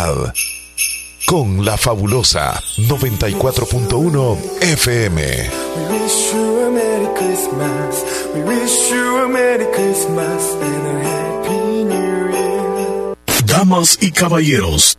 Navidad con la fabulosa 94.1 FM. We wish you a Merry Christmas. We wish you a Merry Christmas and a Happy New Year. Damas y caballeros,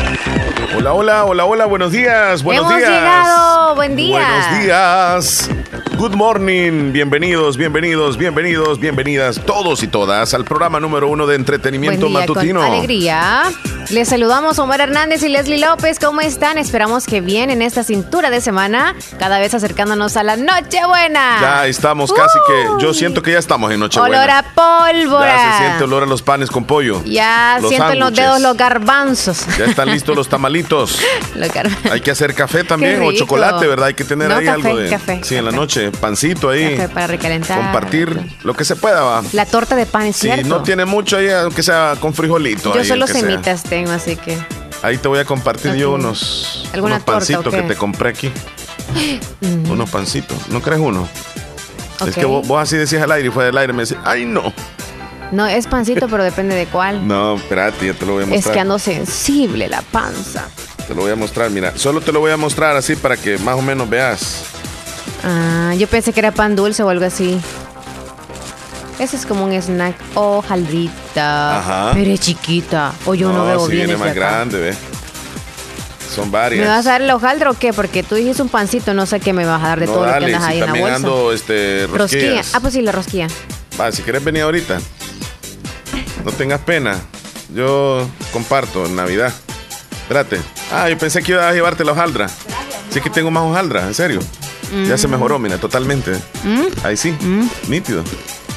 Hola, hola, hola, hola, buenos días, buenos Hemos días. llegado, buen día. Buenos días. Good morning, bienvenidos, bienvenidos, bienvenidos, bienvenidas todos y todas al programa número uno de entretenimiento Buen día, matutino. Con alegría. Les saludamos Omar Hernández y Leslie López. ¿Cómo están? Esperamos que bien en esta cintura de semana, cada vez acercándonos a la Nochebuena. Ya estamos casi que, yo siento que ya estamos en Nochebuena. Olor a pólvora. Ya se siente olor a los panes con pollo. Ya Los siento en los dedos los garbanzos. Ya están listos los tamalitos. Los Hay que hacer café también o chocolate, ¿verdad? Hay que tener No, ahí café, algo de. café, sí, en la café. Noche, pancito ahí. Café para recalentar. Compartir lo que se pueda, va. La torta de pan es Si cierto. no tiene mucho ahí, aunque sea con frijolito. Yo ahí, solo que sea. semitas tengo, así que. Ahí te voy a compartir yo unos, ¿Alguna unos pancitos que te compré aquí. Unos pancitos. ¿No crees uno? Es que vos, vos así decías al aire y fue del aire y me decís, ay no. No, es pancito, pero depende de cuál. No, espérate, ya te lo voy a es mostrar. que ando sensible la panza. Te lo voy a mostrar, mira. Solo te lo voy a mostrar así para que más o menos veas. Ah, yo pensé que era pan dulce o algo así. Ese es como un snack. Oh, jaldrita. Ajá. Pero es chiquita. O yo no, veo si bien viene más acá. grande, ve. Son varias. ¿Me vas a dar la hojaldra o qué? Porque tú dijiste un pancito, no sé qué me vas a dar de no, todo lo dale, que andas si ahí en la bolsa. este, rosquilla. rosquillas. Ah, pues sí, la rosquilla. Va, si quieres venir ahorita, no tengas pena. Yo comparto en Navidad. Espérate. Ah, yo pensé que iba a llevarte la hojaldra. Sí que tengo más hojaldra, en serio. Ya Mm. se mejoró, mira, totalmente. Ahí sí, nítido.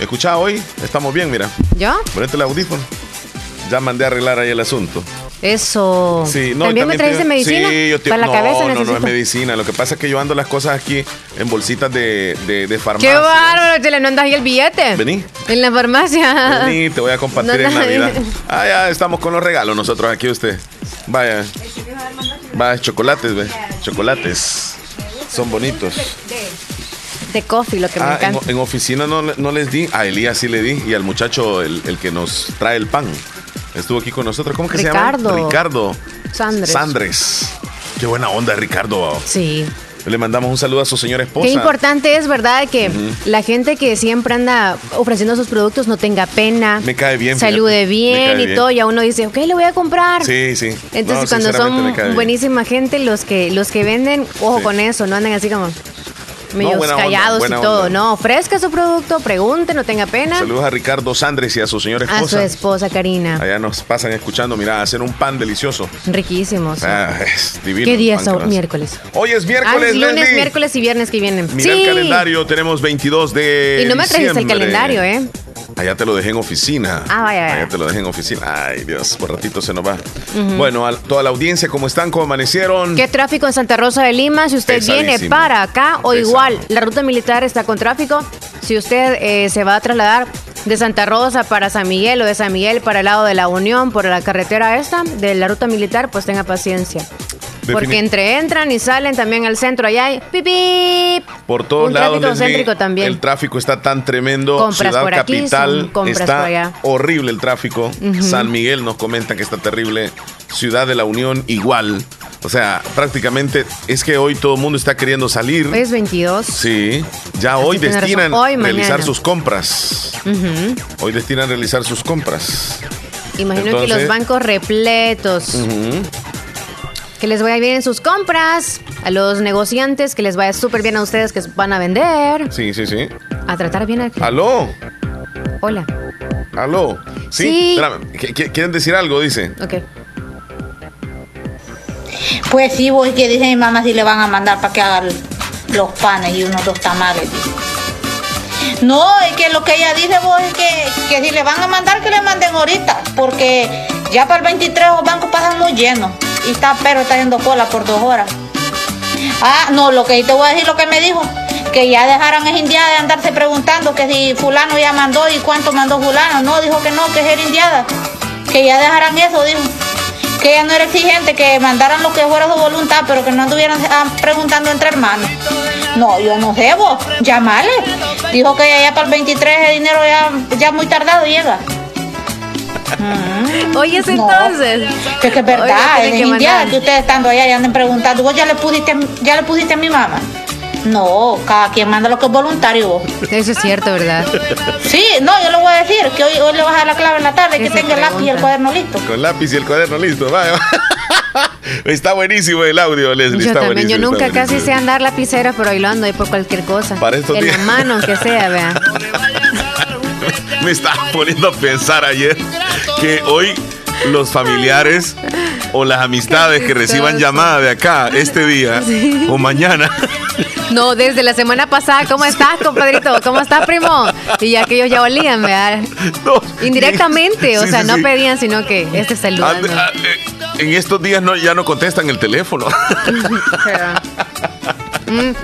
Escucha, hoy estamos bien, mira. ¿Yo? Ponete el audífono. Ya mandé a arreglar ahí el asunto. Eso. Sí, no, ¿También me te- trajiste medicina? Sí, yo te- Para la no, cabeza no, no, necesito. es medicina. Lo que pasa es que yo ando las cosas aquí en bolsitas de, de, de farmacia. ¡Qué bárbaro! ¿Te le no andas ahí el billete? Vení. En la farmacia. Vení, te voy a compartir No, en no. Navidad. Ah, ya estamos con los regalos nosotros aquí usted. Vaya. Vaya, chocolates, ve. Chocolates. Son bonitos. De coffee, lo que me Ah, en, encanta. en oficina no, no les di. A Elías sí le di. Y al muchacho, el, el que nos trae el pan. Estuvo aquí con nosotros. ¿Cómo que se Ricardo. llama? Ricardo. Sandres. Sandres. Qué buena onda, Ricardo. Sí. Le mandamos un saludo a su señora esposa. Qué importante es, ¿verdad? Que la gente que siempre anda ofreciendo sus productos no tenga pena. Me cae bien, Salude fíjate. Bien y bien. todo. Y a uno dice, ok, le voy a comprar. Sí, sí. Entonces, No, cuando son buenísima gente, los que los que venden, ojo Sí. con eso, no anden así como medios onda, callados buena y todo. onda. No, ofrezca su producto, pregunte, no tenga pena. Saludos a Ricardo Sandres y a su señora A su esposa. esposa, Karina. Allá nos pasan escuchando, mira, hacer un pan delicioso. Riquísimos. Ah, es divino. ¿Qué día es hoy? miércoles? Hoy es Ah, miércoles, es lunes, Leslie. miércoles y viernes que vienen. Mira sí. el calendario, tenemos 22 de Y no me trajiste el calendario, ¿eh? Allá te lo dejé en oficina. Ah, vaya, vaya. Allá te lo dejé en oficina. Ay, Dios, por ratito se nos va. Bueno, a toda la audiencia, ¿cómo están? ¿Cómo amanecieron? ¿Qué tráfico en Santa Rosa de Lima? Si usted viene para acá o igual, la ruta militar está con tráfico. Si usted eh, se va a trasladar de Santa Rosa para San Miguel o de San Miguel para el lado de la Unión por la carretera esta de la ruta militar, pues tenga paciencia. Porque entre entran y salen también al centro allá hay pipip. Por todos Un lados, tráfico Leslie, céntrico también. el tráfico está tan tremendo. Compras Ciudad por aquí, capital compras está por allá. horrible el tráfico. San Miguel nos comenta que está terrible. Ciudad de la Unión igual. O sea, prácticamente es que hoy todo el mundo está queriendo salir. Hoy es 22. Sí, ya hoy destinan Hoy, realizar sus compras. Hoy destinan realizar sus compras. Imagino que los bancos repletos. Ujú. Que les vaya bien en sus compras. A los negociantes, que les vaya súper bien a ustedes que van a vender. Sí, sí, sí. A tratar bien al cliente. Aló, Hola. aló. Sí, Sí. espérame, ¿qu- qu- ¿quieren decir algo? Dice. Ok. Pues sí, voy que dice mi mamá si le van a mandar para que hagan los panes y unos dos tamales. No, es que lo que ella dice vos es que, que si le van a mandar que le manden ahorita, porque ya para el 23 los bancos pasan muy llenos. Y está, pero está haciendo cola por dos horas. Ah, no, lo que te voy a decir lo que me dijo, que ya dejaran esa indiada de andarse preguntando que si fulano ya mandó y cuánto mandó fulano. No, dijo que no, que es indiada. Que ya dejaran eso, dijo. Que ella no era exigente, que mandaran lo que fuera su voluntad, pero que no anduvieran ah, preguntando entre hermanos. No, yo no sé vos. Dijo que ya para el 23 el dinero ya, ya muy tardado llega. Oye, entonces. Que, que es verdad, es indiada que ustedes estando allá y anden preguntando, vos ya le pusiste, ya le pusiste a mi mamá. No, cada quien manda lo que es voluntario. Eso es cierto, ¿verdad? Sí, no, yo le voy a decir que hoy, hoy le vas a dar la clave en la tarde que tenga el lápiz y el cuaderno listo. Con lápiz y el cuaderno listo, vaya. Está buenísimo el audio, Leslie. Yo también, yo nunca casi sé andar lapicera, pero ahí lo ando ahí por cualquier cosa. Para estos en la mano, aunque sea, vea. Me estaba poniendo a pensar ayer que hoy los familiares o las amistades que reciban llamada de acá este día o mañana. No, desde la semana pasada, ¿cómo estás, compadrito? ¿Cómo estás, primo? Y ya que ellos ya olían, ¿verdad? Indirectamente, o sea, no pedían, sino que este es el lugar. Ah, eh, en estos días no, ya no contestan el teléfono. Mm.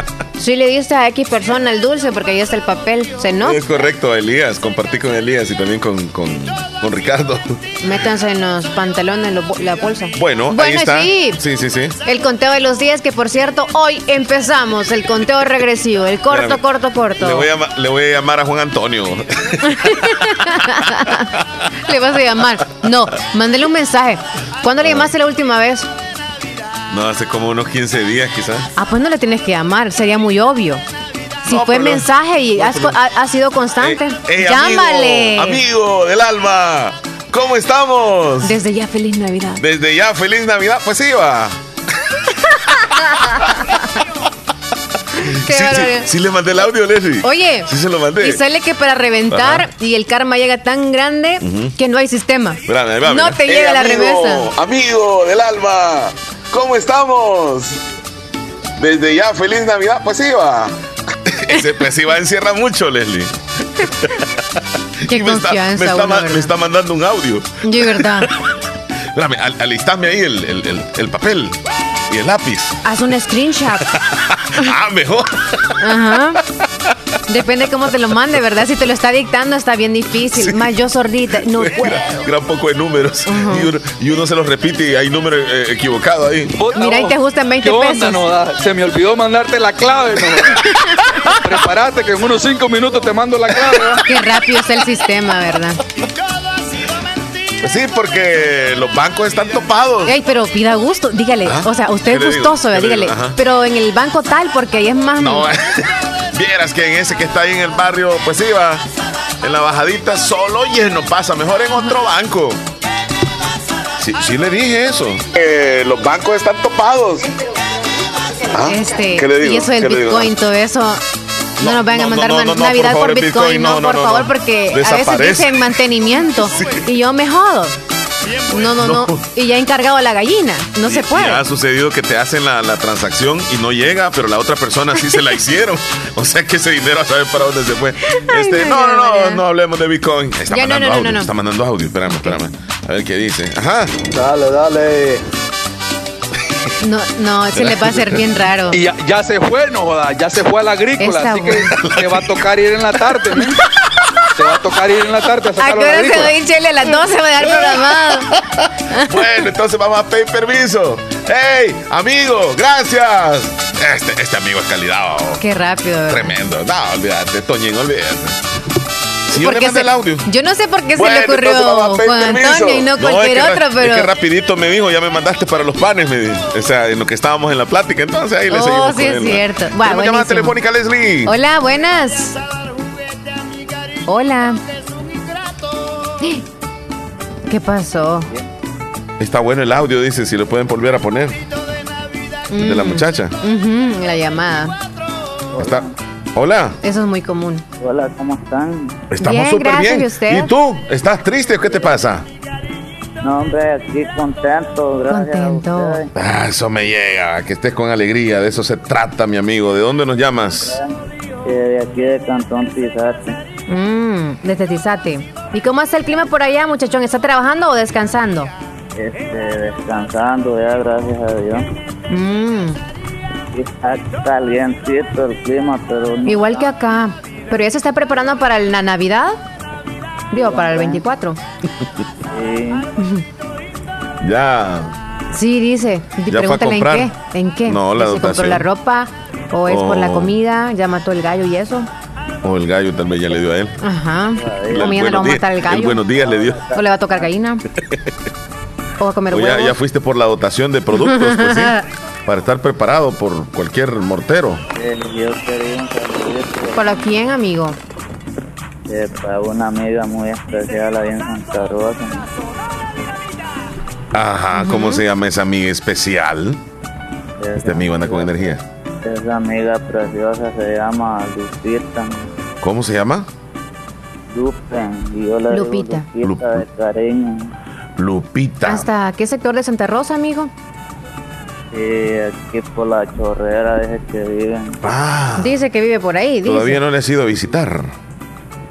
Sí le diste a X persona el dulce porque ahí está el papel, ¿se no? Es correcto, Elías. Compartí con Elías y también con, Ricardo. Métanse en los pantalones, la bolsa. Bueno, ahí está. Sí. sí, sí, sí. El conteo de los días que, por cierto, hoy empezamos el conteo regresivo, el corto, corto, corto. Le voy, a, le voy a llamar a Juan Antonio. le vas a llamar. No, mándele un mensaje. ¿Cuándo le llamaste la última vez? No, hace como unos 15 días quizás. Ah, pues no le tienes que llamar, sería muy obvio. Si fue mensaje y has, ha, sido constante, eh, eh, llámale. Amigo, del alma, ¿cómo estamos? Desde ya feliz Navidad. Desde ya feliz Navidad, pues iba. sí, sí, sí, le mandé el audio, Leslie. Oye, sí se lo mandé. Y sale que para reventar y el karma llega tan grande que no hay sistema. no te llega la remesa. Amigo del alma, ¿Cómo estamos? Desde ya, feliz Navidad, pues iba. Ese pues iba encierra mucho, Leslie. Qué me confianza. Está, me, está, mandando un audio. De verdad. Espérame, al, alistame ahí el, el, el, papel y el lápiz. Haz un screenshot. ah, mejor. Ajá. Depende cómo te lo mande, ¿verdad? Si te lo está dictando está bien difícil. Más yo sordita, no puedo. Gran, poco de números. y, uno, se los repite y hay número eh, equivocado ahí. Mira, y te ajustan 20 pesos. no, se me olvidó mandarte la clave, no. Prepárate que en unos 5 minutos te mando la clave. Qué rápido es el sistema, ¿verdad? Pues sí, porque los bancos están topados. Ey, pero pida gusto, dígale. ¿Ah? O sea, usted es gustoso, dígale. Pero en el banco tal, porque ahí es más. No, vieras que en ese que está ahí en el barrio, pues iba en la bajadita solo lleno pasa. Mejor en otro banco. Sí, sí le dije eso. los bancos están topados. ¿Ah? Este, ¿Qué le digo? Y eso del Bitcoin, todo eso. No, nos vayan a mandar Navidad por, Bitcoin, no, por favor, porque a veces dicen mantenimiento y yo me jodo. No, no, no, Y ya he encargado la gallina. No se puede. ha sucedido que te hacen la, transacción y no llega, pero la otra persona sí se la hicieron. O sea que ese dinero a saber para dónde se fue. Este, no, no, no, no, hablemos de Bitcoin. Está mandando audio. Está mandando audio. Espérame, espérame. A ver qué dice. Ajá. Dale, dale. No, no, se le va a hacer bien raro. Y ya, se fue, no joda, ya se fue a la agrícola, así que te va a tocar ir en la tarde, ¿no? Te va a tocar ir en la tarde a sacar ¿A qué hora se va a ir Chile? A las 12 va a dar programado. bueno, entonces vamos a pedir permiso. ¡Hey, amigo! ¡Gracias! Este, este amigo es calidad. Oh. Qué rápido. Tremendo. No, olvídate, Toñín, olvídate. Sí, yo, le el audio. yo no sé por qué se le ocurrió Juan Antonio y no, cualquier otro, pero. Es que rapidito me dijo, ya me mandaste para los panes, me dijo. O sea, en lo que estábamos en la plática, entonces ahí le oh, seguimos. Sí, es cierto. Bueno, llamada telefónica, Leslie. Hola, buenas. Hola. ¿Qué pasó? Está bueno el audio, dice, si lo pueden volver a poner. De la mm. muchacha. la llamada. Está. Hola. Eso es muy común. Hola, ¿cómo están? Estamos súper bien. ¿Y, usted? ¿Y tú? ¿Estás triste o qué te pasa? No, hombre, aquí contento, gracias. Contento. ah, eso me llega, que estés con alegría, de eso se trata, mi amigo. ¿De dónde nos llamas? Eh, de aquí de Cantón Tizate. Mmm, desde Tizate. ¿Y cómo está el clima por allá, muchachón? ¿Está trabajando o descansando? Este, descansando ya, gracias a Dios. Mm. Está calientito el clima, pero... Igual que acá. Pero ya se está preparando para la Navidad. Digo, para el 24. Sí. Ya. Sí, dice. Y ¿Ya pregúntale en qué. ¿En qué? No, la ¿Que ¿Se compró la ropa? ¿O es por la Oh. comida? ¿Ya mató el gallo y eso? O el gallo tal vez ya le dio a él. Ajá. ¿O mañana le buenos va a días- matar el gallo? buenos días le dio. ¿O le va a tocar gallina? ¿O va a comer O ya, ya fuiste por la dotación de productos, pues sí. Para estar preparado por cualquier mortero. ¿Para quién, amigo? eh, para una amiga muy especial ahí en Santa Rosa. Ajá, ¿cómo se llama esa amiga especial? Este amigo anda con energía. Esa amiga preciosa se llama Lupita. ¿Cómo se llama? Lupita. Y yo le Lupita. digo Lupita de cariño. Lupita. ¿Hasta qué sector de Santa Rosa, amigo? Y aquí por la chorrera, deje que viven. Ah, Dice que vive por ahí, dice. todavía no le has ido a visitar.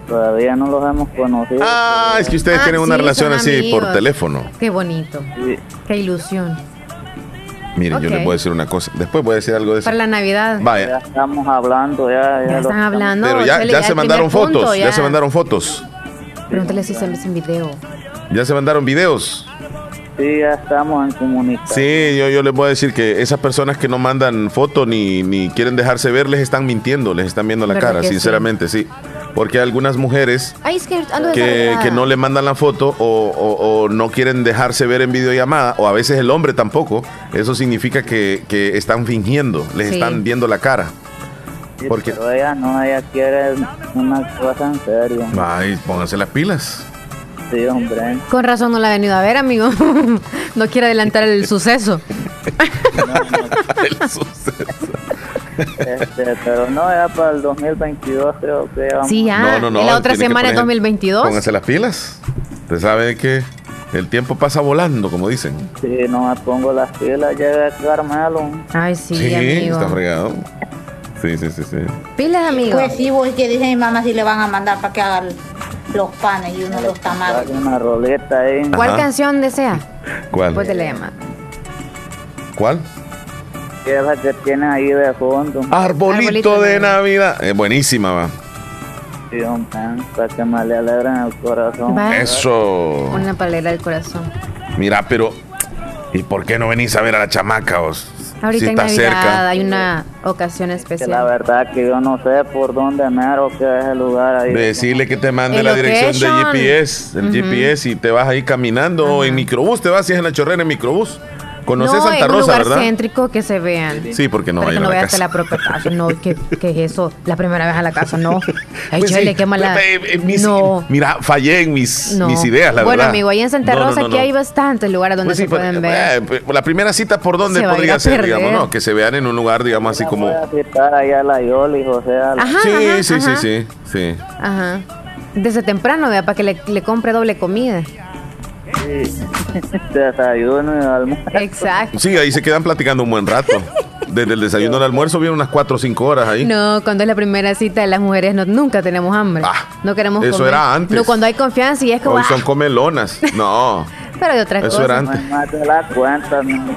Todavía no los hemos conocido. Ah, es que ustedes Ah, tienen una sí, relación así por teléfono. Qué bonito. Sí, Qué ilusión. Miren, yo Ok. les voy a decir una cosa. Después voy a decir algo de eso. Para la Navidad. ya Vaya. estamos hablando, ya. Ya lo están hablando. Pero ya, ya se mandaron punto, fotos. Ya se mandaron fotos. Pregúntale si se me en video. Ya se mandaron videos. Sí, ya estamos en comunicación. Sí, yo, yo les voy a decir que esas personas que no mandan foto ni, ni quieren dejarse ver, les están mintiendo, les están viendo la ¿Verdad cara, que sí? sinceramente, sí. Porque hay algunas mujeres Ay, es que no le mandan la foto o, o- o no quieren dejarse ver en videollamada, o a veces el hombre tampoco. Eso significa que, que están fingiendo, les Sí. están viendo la cara. Sí, porque- Pero ella no, ella quiere una cosa en serio. Ay, pónganse las pilas. Sí, hombre. Con razón no la ha venido a ver, amigo. no quiere adelantar el suceso. El suceso. Este, pero no, ya para el 2022 creo que vamos. Sí, ya. No, no, no. En la otra semana es poner- 2022. Pónganse las pilas. Usted sabe que el tiempo pasa volando, como dicen. Si no me pongo las pilas, llega Carmelo. Ay, sí, amigo. está fregado. Sí, sí, sí, sí. Pilas, amigo. Pues sí, vos que dice mi mamá si le van a mandar para que hagan los panes y uno los tamales. Hay una roleta ahí. ¿Cuál Ajá. canción desea? ¿Cuál? Después de la llamada. ¿Cuál? Que es la que tiene ahí de fondo. Arbolito, Arbolito de de Navidad. Es buenísima, va. Sí, hombre, para que me le alegren el corazón. Va. Eso. Una palera del corazón. Mira, pero. ¿Y por qué no venís a ver a la chamaca? vos? Ahorita si en está Navidad cerca. hay una ocasión Que la especial. verdad que yo no sé por dónde mero que es el lugar ahí. Decirle que te mande El la dirección de. GPS, el. GPS y te vas ahí caminando o en microbús, te vas si es en la chorrera en microbús. Conoces no, Santa en un Rosa, lugar ¿verdad? céntrico que se vean. Sí, porque no Para que vayan no a la veas la propia casa. No, ¿qué, qué es eso? La primera vez a la casa, no. Ay, Pues chale, sí, qué mala. eh, eh, mis- no. Mira, fallé en mis, No. mis ideas, la bueno, verdad. amigo, ahí en Santa No, no, Rosa no, aquí no. hay bastantes lugares donde Pues sí, se pero, pueden ver. eh, pues, la primera cita, ¿por dónde Se podría ser, perder. digamos, no? Que se vean en un lugar, digamos, así como... Allá la Yoli, José. Sí, sí, sí, sí, sí. Ajá. Desde temprano, vea, para que le, le compre doble comida. Sí. Desayuno y almuerzo. Exacto. Sí, ahí se quedan platicando un buen rato. Desde el desayuno al almuerzo vienen unas 4 o 5 horas ahí. No, cuando es la primera cita de las mujeres no, nunca tenemos hambre. Ah, no queremos eso comer. era antes. No, cuando hay confianza y es como... Hoy son ah, comelonas. No, pero hay otras eso cosas. era No antes. hay más de la cuenta. ¿no?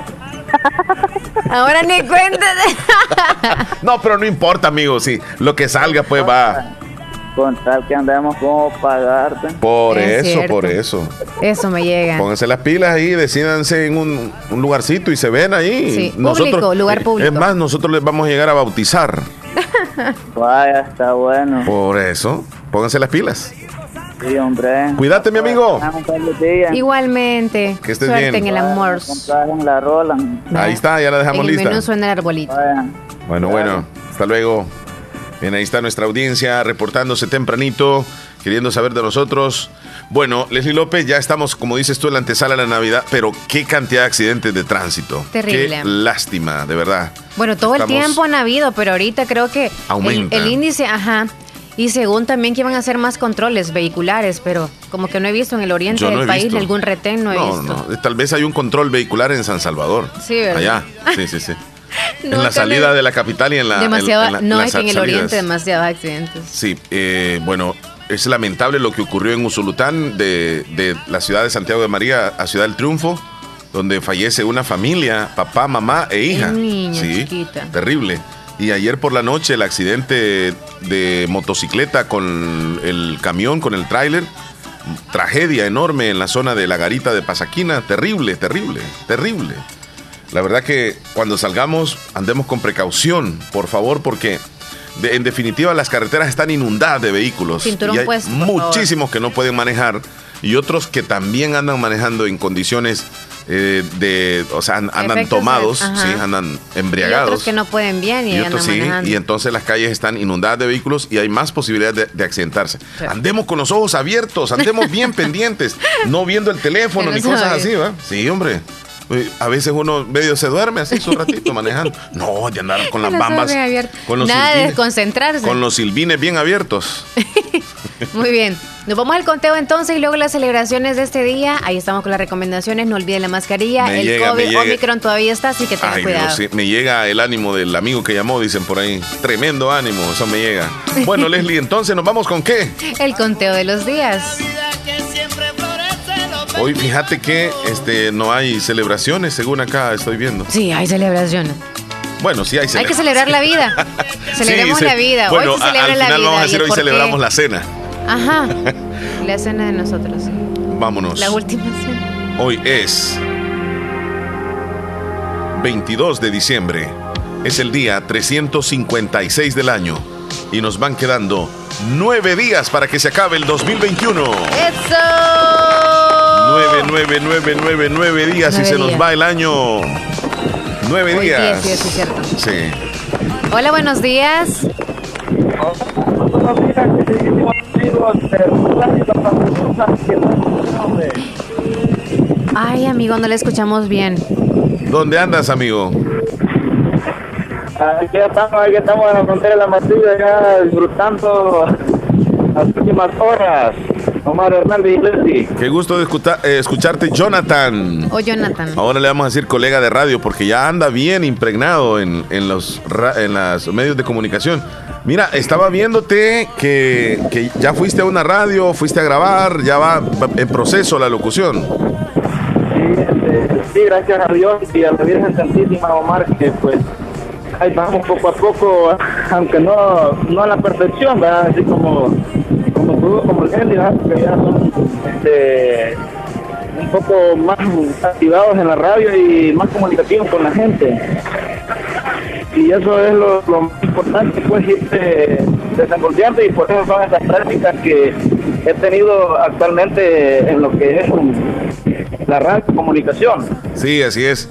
Ahora ni cuenta. No, pero no importa, amigo. Sí, lo que salga, pues va. Con tal que andemos como pagarte. Por Es eso, cierto. por eso. Eso me llega. Pónganse las pilas ahí, decídanse en un, un lugarcito y se ven ahí. Sí, público, lugar público. Es más, nosotros les vamos a llegar a bautizar. Vaya, está bueno. Por eso, pónganse las pilas. Sí, hombre. Cuídate, mi amigo. Igualmente. Que estés Suerte bien. en el amor. Ahí está, ya la En dejamos el menú lista. suena el arbolito. Bueno, bueno, hasta luego. Bien, ahí está nuestra audiencia reportándose tempranito, queriendo saber de nosotros. Bueno, Leslie López, ya estamos, como dices tú, en la antesala de la Navidad, pero qué cantidad de accidentes de tránsito. Terrible. Qué lástima, de verdad. Bueno, todo el tiempo han habido, pero ahorita creo que el, Aumenta. el índice, ajá. Y según también que iban a hacer más controles vehiculares, pero como que no he visto en el oriente no del país visto. algún retén, no he No, visto. no, tal vez hay un control vehicular en San Salvador. Sí, ¿verdad? Allá, sí, sí, sí. No, en la salida de la capital y en la. en- Demasiado, en la- no, es que en el salidas. oriente demasiados accidentes. Sí, eh, bueno, es lamentable lo que ocurrió en Usulután, de, de la ciudad de Santiago de María a Ciudad del Triunfo. donde fallece una familia, papá, mamá e hija. sí, terrible. Y ayer por la noche el accidente de motocicleta con el camión, con el tráiler, tragedia enorme en la zona de la garita de Pasaquina, terrible, terrible, terrible. La verdad que cuando salgamos andemos con precaución, por favor, porque en definitiva las carreteras están inundadas de vehículos. y hay muchísimos que no pueden manejar y otros que también andan manejando en condiciones eh, de, o sea, andan tomados, sí, andan embriagados. Y otros que no pueden bien y, otros sí, y entonces las calles están inundadas de vehículos y hay más posibilidades de, accidentarse. Andemos con los ojos abiertos, andemos bien pendientes, no viendo el teléfono ni cosas así, ¿va? Sí, hombre. A veces uno medio se duerme así un ratito manejando. No, de andar con las bambas. Con los Nada de desconcentrarse. Con los silbines bien abiertos. Muy bien. Nos vamos al conteo entonces y luego las celebraciones de este día. Ahí estamos con las recomendaciones. No olviden la mascarilla. el COVID Omicron todavía está, así que tengan cuidado. me llega el ánimo del amigo que llamó, dicen por ahí. Tremendo ánimo, eso me llega. Bueno, Leslie, entonces nos vamos con qué? El conteo de los días. Hoy fíjate que este no hay celebraciones, según acá estoy viendo. Sí, hay celebraciones. Bueno, sí hay celebraciones. Hay que celebrar la vida. Celebremos la vida. Bueno, hoy se celebra al final vamos a decir hoy celebramos la cena. Ajá. La cena de nosotros. Vámonos. La última cena. Hoy es 22 de diciembre. Es el día 356 del año. Y nos van quedando nueve días para que se acabe el 2021. ¡Eso! Nueve, nueve, nueve, nueve, nueve días y se nos va el año. Nueve días. sí, sí, cierto. Sí. Hola, buenos días. Ay, amigo, no le escuchamos bien. ¿Dónde andas, amigo? Aquí estamos, aquí estamos en la frontera de la Matilla, ya disfrutando las últimas horas. Omar Hernández Iglesias. Qué gusto de eh, escucharte, Jonathan. O Jonathan. Ahora le vamos a decir colega de radio porque ya anda bien impregnado en, los, en los medios de comunicación. Mira, estaba viéndote que, ya fuiste a una radio, fuiste a grabar, ya va en proceso la locución. Sí, este, sí gracias a Dios y a la Virgen Santísima, Omar, que pues ahí vamos poco a poco, aunque no, no a la perfección, ¿verdad? Así como como tú, como el que ya son este, un poco más activados en la radio y más comunicativos con la gente. Y eso es lo, más importante, pues irse desenvolviendo y por eso son esas prácticas que he tenido actualmente en lo que es la radio comunicación. Sí, así es.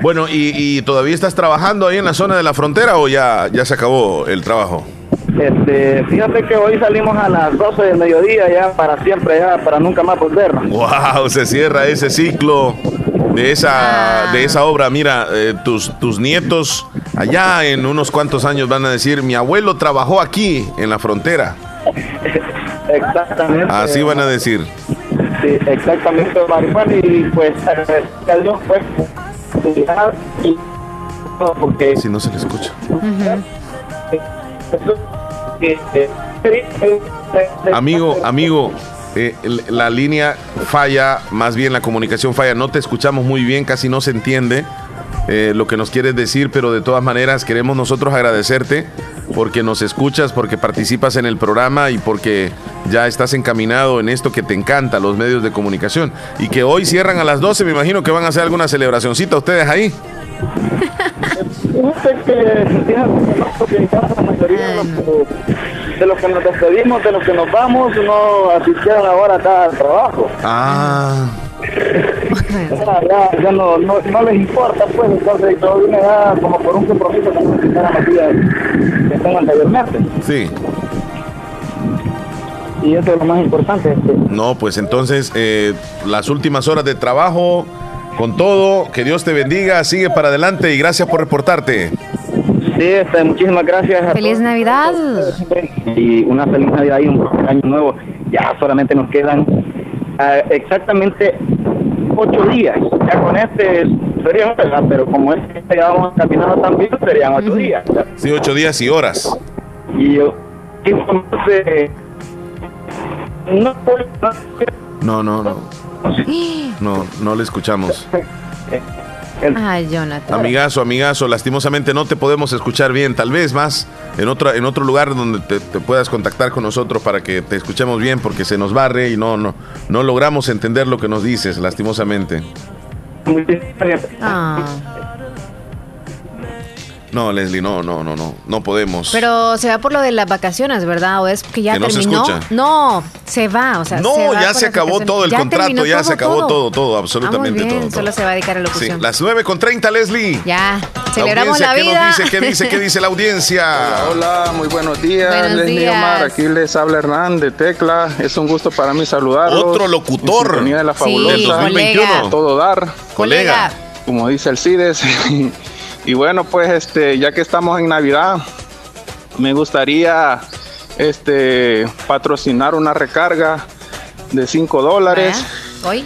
Bueno, ¿y, ¿y, todavía estás trabajando ahí en la zona de la frontera o ya, ya se acabó el trabajo? Este, fíjate que hoy salimos a las 12 del mediodía ya para siempre, ya para nunca más volvernos. Wow, se cierra ese ciclo de esa, de esa obra. Mira, eh, tus, tus nietos allá en unos cuantos años van a decir, mi abuelo trabajó aquí en la frontera. exactamente. Así van a decir. Sí, exactamente, Y pues, a Dios, pues, porque... Si no se le escucha. Amigo, amigo, eh, la línea falla, más bien la comunicación falla, no te escuchamos muy bien, casi no se entiende eh, lo que nos quieres decir, pero de todas maneras queremos nosotros agradecerte porque nos escuchas, porque participas en el programa y porque ya estás encaminado en esto que te encanta, los medios de comunicación. Y que hoy cierran a las 12, me imagino que van a hacer alguna celebracioncita ustedes ahí. de los que nos despedimos, de los que nos vamos, no asistieron ahora acá al trabajo. Ah. Ya, ya, no, no, no, les importa, pues, entonces todo viene ya como por un compromiso que no que están anteriormente. Sí. Y eso es lo más importante. Este. No, pues entonces, eh, las últimas horas de trabajo, con todo, que Dios te bendiga, sigue para adelante y gracias por reportarte. Sí, este, muchísimas gracias. feliz Navidad. Y una feliz Navidad y un año nuevo. Ya solamente nos quedan ah, exactamente ocho días. Ya con este sería pero como este ya vamos caminando también, serían ocho días. Sí, ocho días y horas. Y yo, no, no, no. No, no le escuchamos. Ay, Jonathan. Amigazo, amigazo, lastimosamente no te podemos escuchar bien. Tal vez más en, otra, en otro lugar donde te, puedas contactar con nosotros para que te escuchemos bien porque se nos barre y no, no, no logramos entender lo que nos dices, lastimosamente. Ah. No, Leslie, no, no, no, no, no podemos. Pero se va por lo de las vacaciones, ¿verdad? ¿O es que ya terminó? No, se va, o sea, No, ya se acabó todo el contrato, ya se acabó todo, todo, absolutamente ah, muy bien. todo, Solo se va a dedicar a la locución. Sí, las 9 con 30, Leslie. Ya, celebramos la, vida. ¿Qué nos dice? ¿Qué dice? ¿Qué dice la audiencia? Hola, muy buenos días, buenos Leslie días. Omar. Aquí les habla Hernán de Tecla. Es un gusto para mí saludarlos. Otro locutor. de la fabulosa. Sí, 2021. Todo dar. Colega. Como dice el CIDES. Y bueno, pues este, ya que estamos en Navidad, me gustaría este patrocinar una recarga de 5 dólares. ¿Hoy?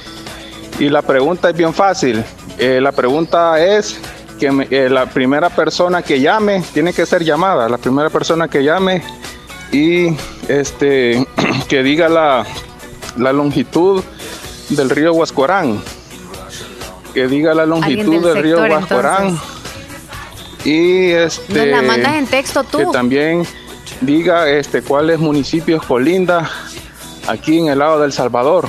Y la pregunta es bien fácil. Eh, la pregunta es que eh, la primera persona que llame tiene que ser llamada. La primera persona que llame y este que diga la, la longitud del río Huascorán. Que diga la longitud del, río Huascorán. Y este. la mandas en texto tú. Que también diga este cuáles municipios colinda aquí en el lado del Salvador.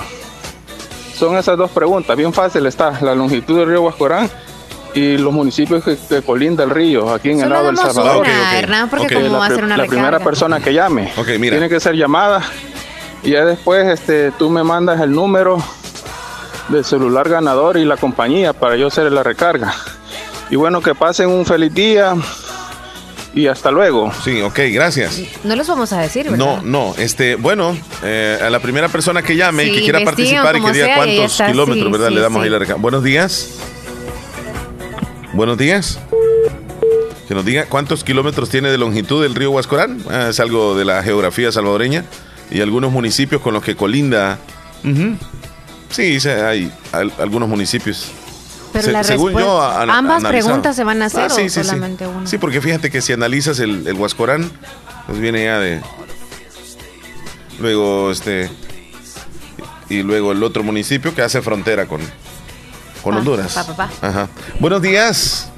Son esas dos preguntas, bien fácil está, la longitud del río Huascorán y los municipios que, colinda el río aquí en el lado del Salvador. Hernán, porque como va a ser una La primera persona que llame tiene que ser llamada y ya después este, tú me mandas el número del celular ganador y la compañía para yo hacer la recarga. Y bueno, que pasen un feliz día y hasta luego. Sí, ok, gracias. No los vamos a decir, ¿verdad? No, no, este, bueno, eh, a la primera persona que llame y que quiera participar y que diga cuántos kilómetros, ¿verdad? Le damos ahí la recarga. Buenos días. Buenos días. Que nos diga cuántos kilómetros tiene de longitud el río Huascorán. Ah, es algo de la geografía salvadoreña y algunos municipios con los que colinda. Sí, hay algunos municipios según yo, ambas preguntas se van a hacer ah, o solamente sí. una. Sí, porque fíjate que si analizas el, el Huascorán, pues viene ya de. Luego, este. Y luego el otro municipio que hace frontera con, con ah, Honduras. Ajá. Buenos días.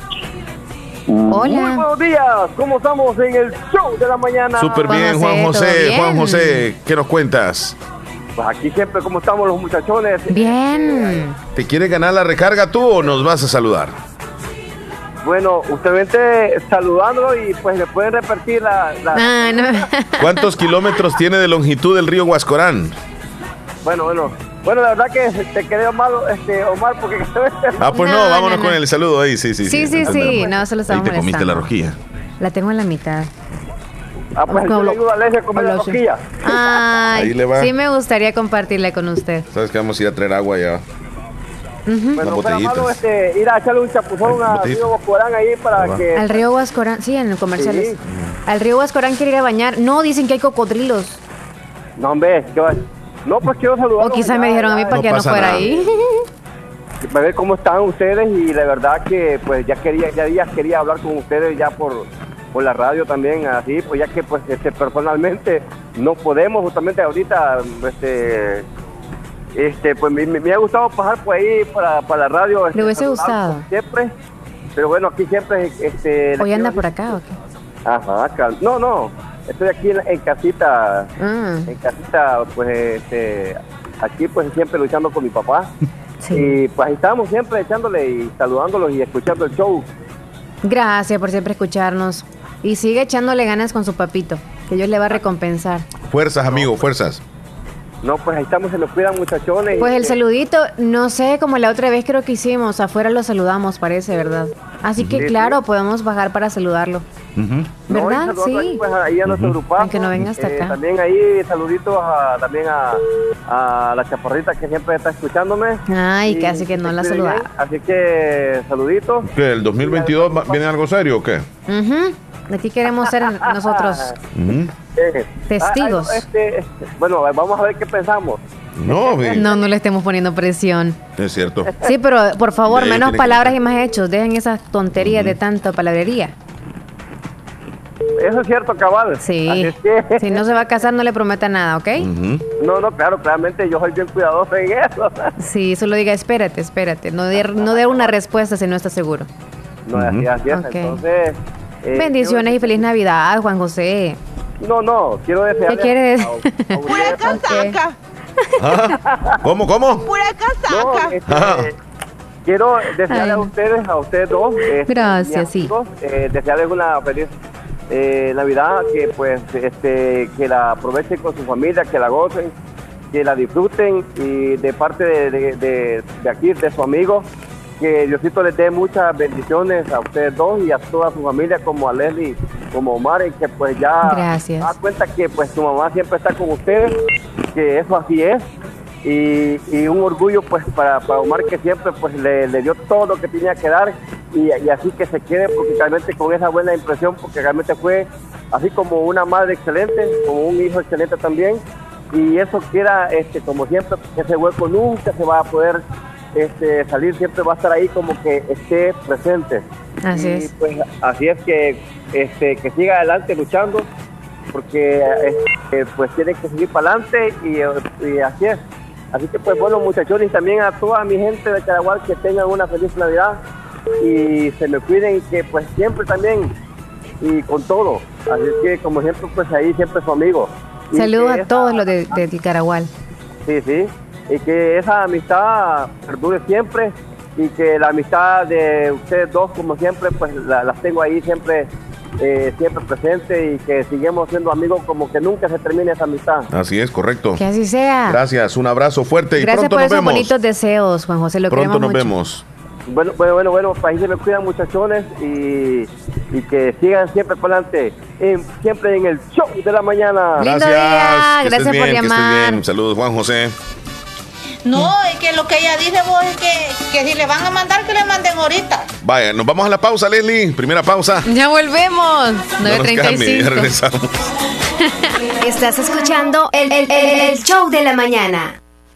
Hola. Muy buenos días. ¿Cómo estamos en el show de la mañana? Súper bien, Juan José. Juan José, ¿qué nos cuentas? Pues aquí siempre, como estamos los muchachones? Bien. ¿Te quieres ganar la recarga tú o nos vas a saludar? Bueno, usted vente saludándolo y pues le pueden repetir la... Ah, ¿Cuántos kilómetros tiene de longitud el río Huascorán? Bueno, bueno. Bueno, la verdad que te quedé malo, este, Omar, porque... ah, pues no, vámonos con el saludo ahí, sí, sí. Sí, sí, sí, sí. no, solo estamos Ahí te comiste la rojilla. La tengo en la mitad. Ah, pues yo le ayudo a Alesia a comer la rosquilla. Ay, Ahí le va. sí me gustaría compartirle con usted. Sabes que vamos a ir a traer agua ya. Uh -huh. Bueno, pero malo, este, ir a echarle un chapuzón al río Huascorán ahí para que... Al río Huascorán, sí, en el comerciales. Sí. Al río Huascorán quiere ir a bañar. No, dicen que hay cocodrilos. No, hombre, ¿qué va? No, pues quiero saludar. O quizás me dijeron a mí para que no fuera nada. ahí. Para ver cómo están ustedes y la verdad que pues ya quería, ya días quería hablar con ustedes ya por por la radio también, así, pues ya que pues este, personalmente no podemos justamente ahorita, este, este, pues me, me, ha gustado pasar por ahí para, para la radio. Este, ¿Le hubiese gustado? Siempre, pero bueno, aquí siempre, este... ¿Hoy anda por acá o qué? Ajá, no, no, estoy aquí en, casita, ah. en casita, pues, este, aquí pues siempre luchando con mi papá. Y pues ahí estamos siempre echándole y saludándolos y escuchando el show. Gracias por siempre escucharnos. Y sigue echándole ganas con su papito, que Dios le va a recompensar. Fuerzas, amigo, fuerzas. No, pues ahí estamos, se nos cuidan muchachones. Pues el saludito, no sé, como la otra vez creo que hicimos, afuera lo saludamos, parece, ¿verdad? Así que claro, podemos bajar para saludarlo. ¿Verdad? sí. pues, ahí a nuestro grupo. Aunque no venga hasta eh, acá. También ahí saluditos a, también a, la chaparrita que siempre está escuchándome. Ay, casi que no la saludaba. Así que saluditos. ¿Qué, el 2022 viene algo serio o qué? Aquí queremos ser nosotros testigos. Ah, este, este, bueno, vamos a ver qué pensamos. No, no, no le estemos poniendo presión. Es cierto. Sí, pero por favor, menos palabras y más hechos. Dejen esas tonterías de tanta palabrería. Eso es cierto, cabal. Sí. Si no se va a casar, no le prometa nada, ¿ok? No, no, claro, claramente yo soy bien cuidadoso en eso. Sí, solo diga, espérate, espérate. No dé no de una respuesta si no está seguro. No, así, así es. Entonces. Eh, Bendiciones y feliz Navidad, Juan José. No, no, quiero desearle. ¿Qué quiere decir? Pura casaca. ¿Ah? ¿Cómo, cómo? Pura casaca. Este, quiero desearle a ustedes, a ustedes dos. Este, Gracias, sí. Eh, desearles una feliz eh, Navidad, que pues este que la aprovechen con su familia, que la gocen, que la disfruten y de parte de, de, de aquí, de su amigo, que Diosito les dé muchas bendiciones a ustedes dos y a toda su familia, como a Leslie, como Omar, y que pues ya Gracias. da cuenta que pues su mamá siempre está con ustedes, que eso así es. Y, y un orgullo pues para, para, Omar que siempre pues le, dio todo lo que tenía que dar y, así que se quede porque realmente con esa buena impresión porque realmente fue así como una madre excelente, como un hijo excelente también y eso queda este como siempre ese hueco nunca se va a poder este, salir siempre va a estar ahí como que esté presente. Así es. Pues, así es que, este, que siga adelante luchando, porque este, pues tiene que seguir para adelante y, así es. Así que pues bueno muchachos y también a toda mi gente de Caragual que tengan una feliz Navidad y se me cuiden y que pues siempre también y con todo. Así que como ejemplo pues ahí siempre su amigo. Saludos a todos los de, de Caragual. Sí, sí y que esa amistad perdure siempre y que la amistad de ustedes dos, como siempre, pues las tengo ahí siempre eh, siempre presente y que sigamos siendo amigos como que nunca se termine esa amistad. Así es, correcto. Que así sea. Gracias, un abrazo fuerte y Gracias pronto por nos esos bonitos deseos, Juan José, lo Pronto nos vemos. Bueno, bueno, bueno, bueno, pues ahí se me cuidan muchachones y, y que sigan siempre para adelante, siempre en el show de la mañana. Gracias, gracias por llamar. Saludos, Juan José. No, es que lo que ella dice vos es que, que si le van a mandar, que le manden ahorita. Vaya, nos vamos a la pausa, Leslie. Primera pausa. Ya volvemos. 9.35. No Estás escuchando el, el, el show de la mañana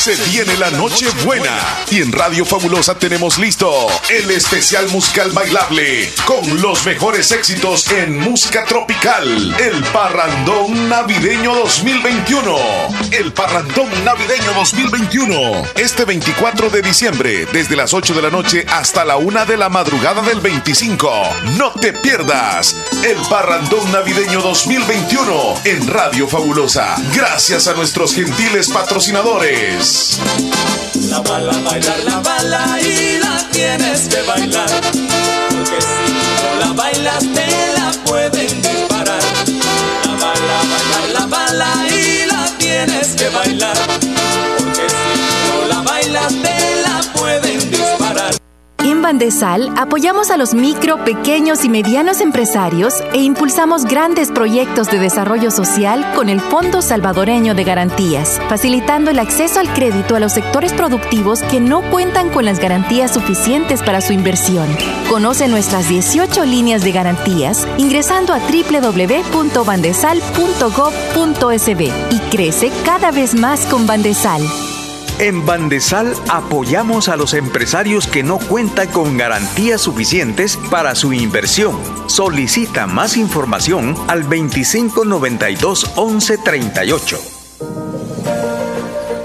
Se viene la noche buena y en Radio Fabulosa tenemos listo el especial musical bailable con los mejores éxitos en música tropical. El Parrandón Navideño 2021. El Parrandón Navideño 2021. Este 24 de diciembre, desde las 8 de la noche hasta la 1 de la madrugada del 25. No te pierdas el Parrandón Navideño 2021 en Radio Fabulosa. Gracias a nuestros gentiles patrocinadores. La bala, bailar la bala y la tienes que bailar. Porque si no la bailas te la pueden disparar. La bala, bailar la bala y la tienes que bailar. Bandesal apoyamos a los micro, pequeños y medianos empresarios e impulsamos grandes proyectos de desarrollo social con el Fondo Salvadoreño de Garantías, facilitando el acceso al crédito a los sectores productivos que no cuentan con las garantías suficientes para su inversión. Conoce nuestras 18 líneas de garantías ingresando a www.bandesal.gov.sb y crece cada vez más con Bandesal. En Bandesal apoyamos a los empresarios que no cuentan con garantías suficientes para su inversión. Solicita más información al 2592 1138.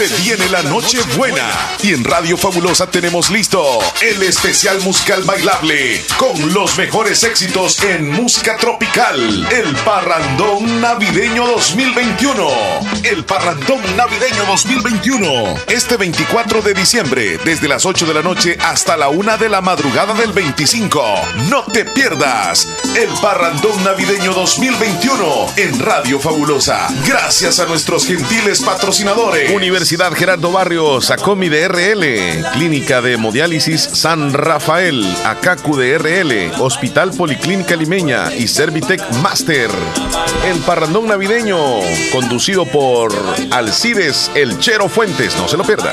Se viene la noche buena y en Radio Fabulosa tenemos listo el especial musical bailable con los mejores éxitos en música tropical. El Parrandón Navideño 2021. El Parrandón Navideño 2021. Este 24 de diciembre, desde las 8 de la noche hasta la 1 de la madrugada del 25. No te pierdas el Parrandón Navideño 2021 en Radio Fabulosa. Gracias a nuestros gentiles patrocinadores. Universidad Gerardo Barrios, Acomi de RL, Clínica de Hemodiálisis San Rafael, Acacu de RL, Hospital Policlínica Limeña y Servitec Master. El Parrandón Navideño, conducido por Alcides El Chero Fuentes, no se lo pierda.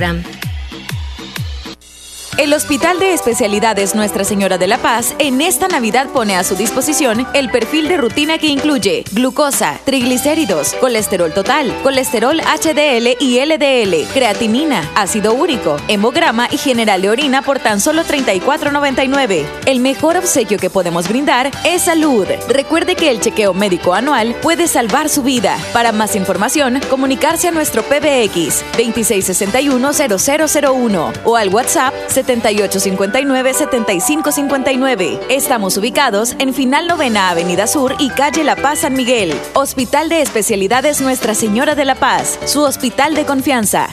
Instagram. El Hospital de Especialidades Nuestra Señora de la Paz en esta Navidad pone a su disposición el perfil de rutina que incluye glucosa, triglicéridos, colesterol total, colesterol HDL y LDL, creatinina, ácido úrico, hemograma y general de orina por tan solo 34.99. El mejor obsequio que podemos brindar es salud. Recuerde que el chequeo médico anual puede salvar su vida. Para más información, comunicarse a nuestro PBX 2661-0001 o al WhatsApp 7859-7559. Estamos ubicados en Final Novena Avenida Sur y Calle La Paz San Miguel. Hospital de Especialidades Nuestra Señora de la Paz, su hospital de confianza.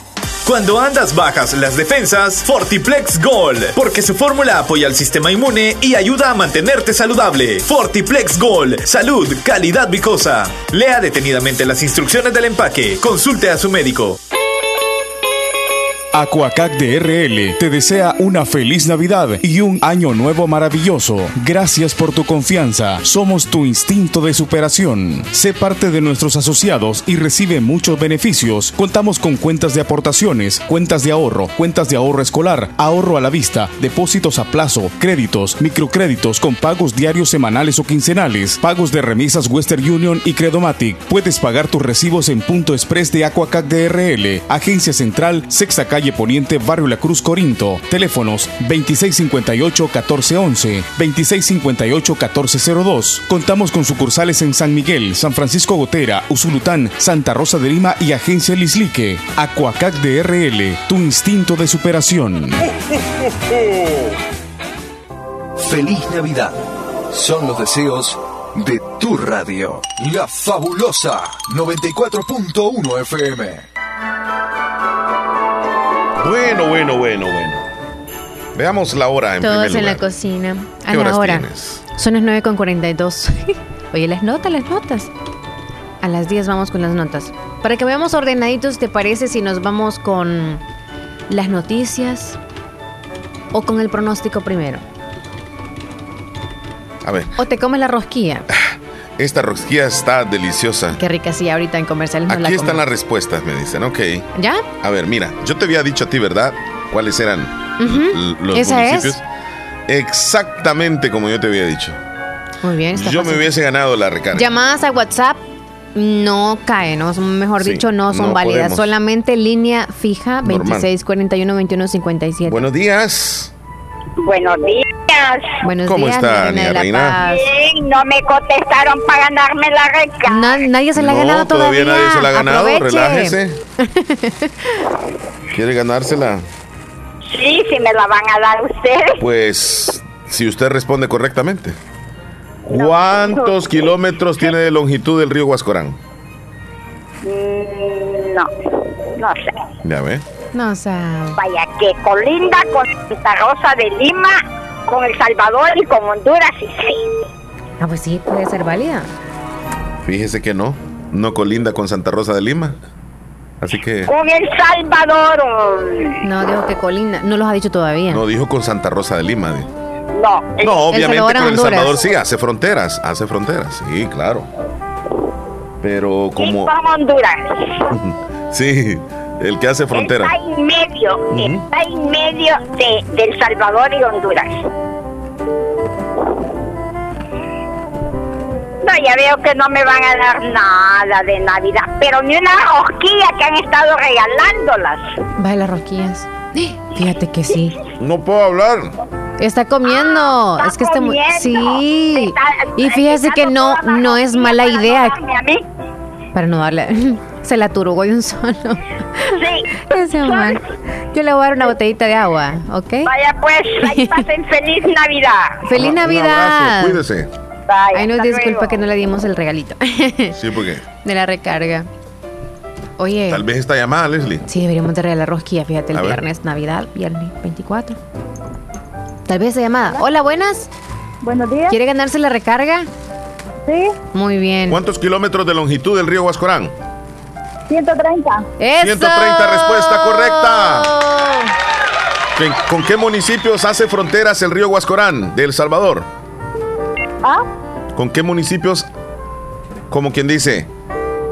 Cuando andas bajas las defensas, Fortiplex Gold, porque su fórmula apoya al sistema inmune y ayuda a mantenerte saludable. Fortiplex Gold, salud, calidad vicosa. Lea detenidamente las instrucciones del empaque. Consulte a su médico. Aquacac de RL te desea una feliz Navidad y un año nuevo maravilloso. Gracias por tu confianza. Somos tu instinto de superación. Sé parte de nuestros asociados y recibe muchos beneficios. Contamos con cuentas de aportaciones, cuentas de ahorro, cuentas de ahorro escolar, ahorro a la vista, depósitos a plazo, créditos, microcréditos con pagos diarios, semanales o quincenales, pagos de remisas Western Union y Credomatic. Puedes pagar tus recibos en punto express de Aquacac de RL, Agencia Central, Sexta Calle Poniente, Barrio La Cruz, Corinto. Teléfonos 2658-1411, 2658-1402. Contamos con sucursales en San Miguel, San Francisco Gotera, Usulután, Santa Rosa de Lima y Agencia Lislique. Aquacac de RL, tu instinto de superación. Feliz Navidad. Son los deseos de tu radio. La fabulosa 94.1 FM. Bueno, bueno, bueno, bueno. Veamos la hora en Todos primer en la cocina. A ¿Qué horas tienes? Son las 9 con 42. Oye, las notas, las notas. A las 10 vamos con las notas. Para que veamos ordenaditos, ¿te parece si nos vamos con las noticias o con el pronóstico primero? A ver, ¿O te comes la rosquilla? esta rosquilla está deliciosa. Qué rica, sí, ahorita en la Aquí están las respuestas, me dicen. Ok. ¿Ya? A ver, mira, yo te había dicho a ti, ¿verdad? ¿Cuáles eran los ¿Esa es? municipios? Exactamente como yo te había dicho. Muy bien, está Yo fácil. me hubiese ganado la recarga. Llamadas a WhatsApp no caen, ¿no? mejor Sí, dicho, no son no válidas. podemos. Solamente línea fija Normal. 2641-2157. Buenos días. Buenos días. Buenos ¿Cómo días, está, Reina niña de la Reina? Paz. Bien, no me contestaron para ganarme la recarga. Na- nadie se la ha ganado todavía todavía. nadie se la ha ganado. Aproveche. Relájese. ¿Quiere ganársela? Sí, sí me la van a dar ustedes. Pues si usted responde correctamente. ¿Cuántos kilómetros tiene de longitud el río Huascorán? Mm, No, no sé. Ya ve. No, Vaya que colinda con Santa Rosa de Lima con El Salvador y con Honduras, y sí. Ah, pues sí, puede ser válida. Fíjese que no, no colinda con Santa Rosa de Lima. Así que. Con El Salvador. No, dijo que colinda, no los ha dicho todavía. No, dijo con Santa Rosa de Lima. No. No, obviamente con El Salvador sí, hace fronteras, hace fronteras, sí, claro. Pero como. Y con Honduras. sí, el que hace fronteras. Está en medio, está en medio de, de El Salvador y Honduras. No, ya veo que no me van a dar nada de Navidad, pero ni una rosquilla que han estado regalándolas. Va las rosquillas. Fíjate que sí. No puedo hablar. Está comiendo. es que está muy. Sí. y fíjese que no, no es mala idea. Para no darle. Se la turugó y un solo. Sí. Ese Omar. Yo le voy a dar una botellita de agua, ¿ok? Vaya pues, ahí pasen feliz Navidad. ¡Feliz Navidad! Un abrazo, cuídese. Ay, nos disculpa que no le dimos el regalito. Sí, porque. De la recarga. Oye. Tal vez esta llamada, Leslie. Sí, deberíamos de regalar rosquilla, fíjate, el A ver. viernes, Navidad, viernes 24. Tal vez esa llamada. Hola, buenas. Buenos días. ¿Quiere ganarse la recarga? Sí. Muy bien. ¿Cuántos kilómetros de longitud del río Huascorán? 130. ¡Eso! 130, respuesta correcta. ¿Con- ¿Con qué municipios hace fronteras el río Huascorán de El Salvador? ¿Ah? ¿Con qué municipios, como quien dice,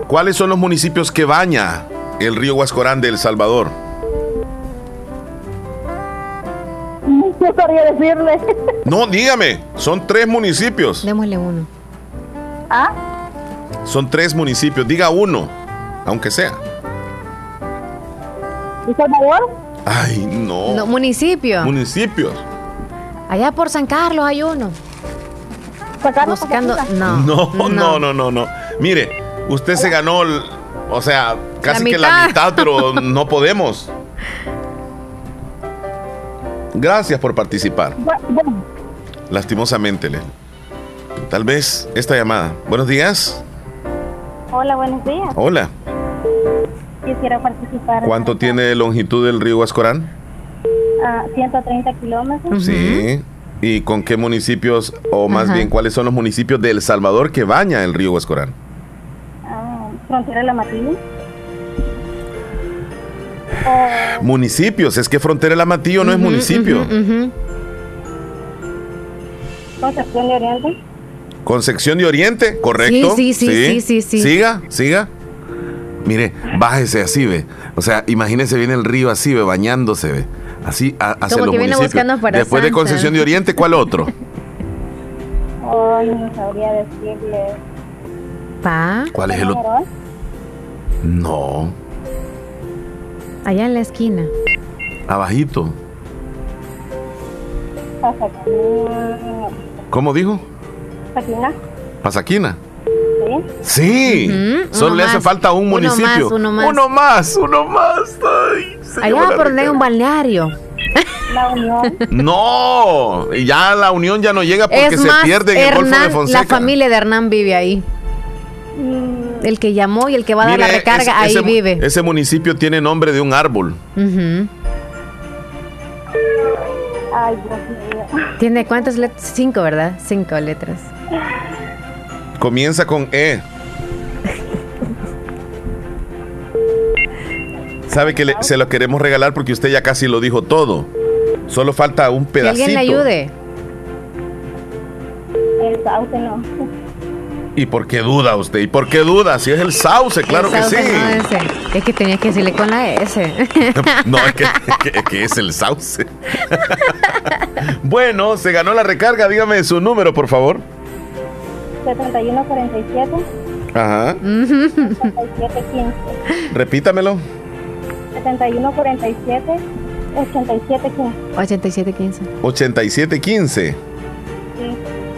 cuáles son los municipios que baña el río Huascorán de El Salvador? No sabría decirle. No, dígame, son tres municipios. Démosle uno. ¿Ah? Son tres municipios, diga uno, aunque sea. ¿Y Salvador? Ay, no. No, municipio. Municipios. Allá por San Carlos hay uno. Buscando. No. No, no, no, no, no. Mire, usted se ganó, el- o sea, casi La que la mitad. pero no podemos. Gracias por participar. Lastimosamente, le. Tal vez esta llamada. Buenos días. hola, buenos días. Hola. Quisiera participar. ¿Cuánto tiene de longitud el río Huascorán? a 130 kilómetros. Sí. ¿Y con qué municipios, o más Ajá. bien, cuáles son los municipios de El Salvador que baña el río Huascorán? Ah, frontera de la Matilla. Municipios, es que Frontera del Amatillo no es municipio. Concepción de Oriente. Concepción de Oriente, correcto. Sí, sí, sí, sí, sí, sí. Siga, siga. Mire, bájese así, ve. O sea, imagínese viene el río así, ve, bañándose, ve. Así a- hacia Como los que viene municipios. buscando para Después de. Concepción de Oriente, ¿cuál otro? Ay, no sabría decirle. Pa. ¿Cuál es el otro? No, Allá en la esquina. abajito. Pasaquina. ¿Cómo dijo? Pasaquina. Pasaquina. Sí. Solo uno le hace más. falta un Uno municipio. más, uno más. Uno más, uno más. Ay, Allá por donde hay un balneario. La Unión. No, y ya la unión ya no llega porque es se más, pierde en el Golfo de Fonseca. la familia de Hernán vive ahí. El que llamó y el que va a dar la recarga, ahí ese, vive. Ese municipio tiene nombre de un árbol. Ay, Dios mío. Tiene cuántas letras? Cinco, ¿verdad? Cinco letras. Comienza con E. Sabe que le- se lo queremos regalar porque usted ya casi lo dijo todo. Solo falta un Que pedacito. alguien le ayude. El sauce no. ¿Y por qué duda usted? ¿Y por qué duda? Si es el sauce, claro El que sauce sí. no. Es que tenía que decirle con la S. No, es que, es que- es que es el sauce. bueno, se ganó la recarga. Dígame su número, por favor. 7147. Ajá. 8715. Repítamelo. 7147. 8715. 8715. 8715. Sí.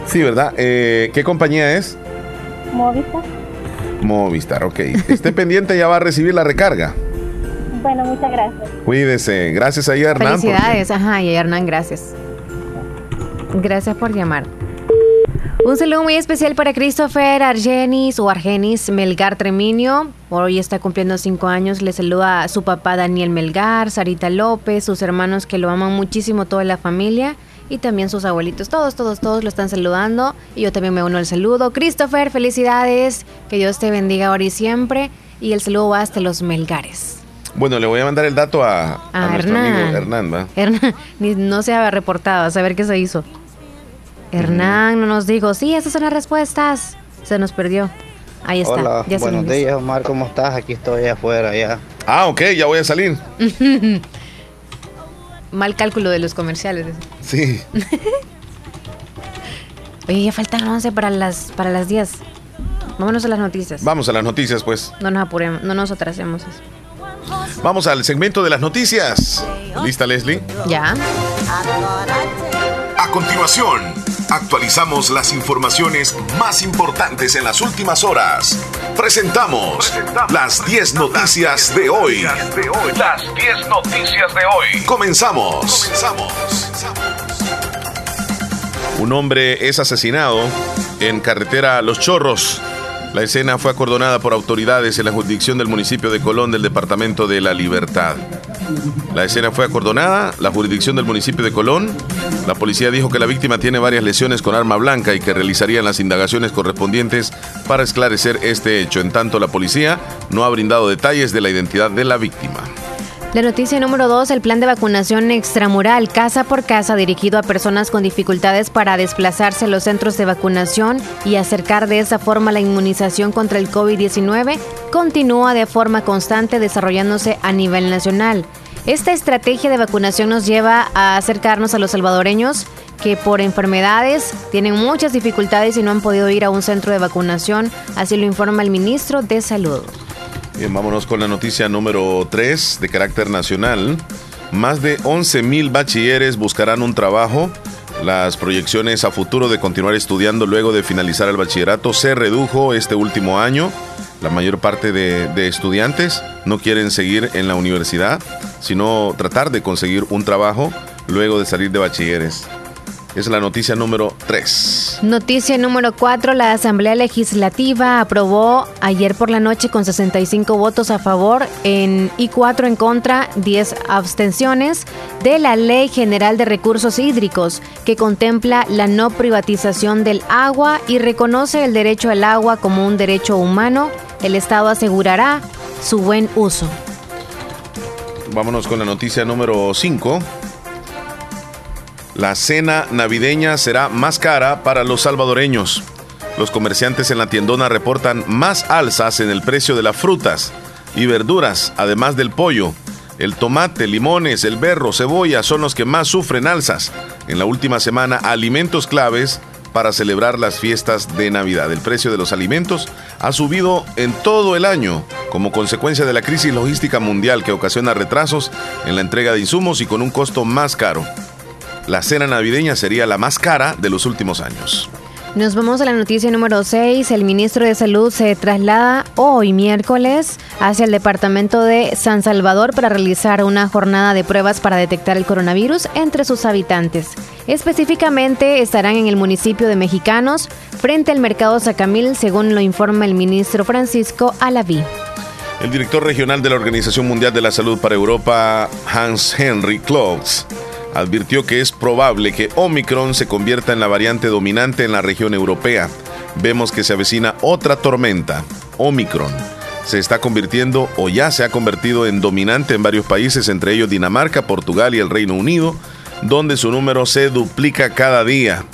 Sí, ¿verdad? Eh, ¿Qué compañía es? Movista. Movistar, ok. Esté pendiente, ya va a recibir la recarga. Bueno, muchas gracias. Cuídese. Gracias ahí a Hernán. porque- Felicidades, ajá, y a Hernán, gracias. Gracias por llamar. Un saludo muy especial para Christopher Argenis o Argenis Melgar Treminio. Hoy está cumpliendo cinco años. Le saluda a su papá Daniel Melgar, Sarita López, sus hermanos que lo aman muchísimo, toda la familia. y también sus abuelitos. Todos, todos, todos lo están saludando y yo también me uno al saludo. Christopher, felicidades, que Dios te bendiga ahora y siempre y el saludo va hasta los Melgares. Bueno, le voy a mandar el dato a, nuestro amigo Hernán, ¿va? Hernán, no se ha reportado, a saber qué se hizo. Hernán no nos dijo, sí, esas son las respuestas. Se nos perdió. Ahí está. Hola, buenos días, Omar, ¿cómo estás? Aquí estoy afuera ya. Ah, ok, ya voy a salir. Mal cálculo de los comerciales. Sí. Oye, ya faltan 11 para las, para las 10. Vámonos a las noticias. Vamos a las noticias, pues. No nos apuremos, no nos atrasemos. Vamos al segmento de las noticias. ¿Lista, Leslie? Ya. A continuación, actualizamos las informaciones más importantes en las últimas horas. Presentamos, las 10 noticias, de hoy. Las 10 noticias de hoy. Comenzamos. Comenzamos. Un hombre es asesinado en carretera Los Chorros. La escena fue acordonada por autoridades en la jurisdicción del municipio de Colón del departamento de La Libertad. La escena fue acordonada, la jurisdicción del municipio de Colón. La policía dijo que la víctima tiene varias lesiones con arma blanca y que realizarían las indagaciones correspondientes para esclarecer este hecho. En tanto, la policía no ha brindado detalles de la identidad de la víctima. La noticia número 2, el plan de vacunación extramural casa por casa dirigido a personas con dificultades para desplazarse a los centros de vacunación y acercar de esa forma la inmunización contra el COVID-19 continúa de forma constante desarrollándose a nivel nacional. Esta estrategia de vacunación nos lleva a acercarnos a los salvadoreños que por enfermedades tienen muchas dificultades y no han podido ir a un centro de vacunación, así lo informa el ministro de Salud. Bien, vámonos con la noticia número 3 de carácter nacional. Más de 11 mil bachilleres buscarán un trabajo. Las proyecciones a futuro de continuar estudiando luego de finalizar el bachillerato se redujo este último año. La mayor parte de, de estudiantes no quieren seguir en la universidad, sino tratar de conseguir un trabajo luego de salir de bachilleres. Es la noticia número 3. Noticia número 4. La Asamblea Legislativa aprobó ayer por la noche con 65 votos a favor en, y 4 en contra, 10 abstenciones de la Ley General de Recursos Hídricos que contempla la no privatización del agua y reconoce el derecho al agua como un derecho humano. El Estado asegurará su buen uso. Vámonos con la noticia número 5. La cena navideña será más cara para los salvadoreños. Los comerciantes en la tiendona reportan más alzas en el precio de las frutas y verduras, además del pollo. El tomate, limones, el berro, cebolla son los que más sufren alzas. En la última semana, alimentos claves para celebrar las fiestas de Navidad. El precio de los alimentos ha subido en todo el año como consecuencia de la crisis logística mundial que ocasiona retrasos en la entrega de insumos y con un costo más caro la cena navideña sería la más cara de los últimos años. Nos vamos a la noticia número 6. El ministro de Salud se traslada hoy miércoles hacia el departamento de San Salvador para realizar una jornada de pruebas para detectar el coronavirus entre sus habitantes. Específicamente estarán en el municipio de Mexicanos, frente al mercado Sacamil, según lo informa el ministro Francisco Alaví. El director regional de la Organización Mundial de la Salud para Europa, Hans Henry Klotz, advirtió que es probable que Omicron se convierta en la variante dominante en la región europea. Vemos que se avecina otra tormenta, Omicron. Se está convirtiendo o ya se ha convertido en dominante en varios países, entre ellos Dinamarca, Portugal y el Reino Unido, donde su número se duplica cada día,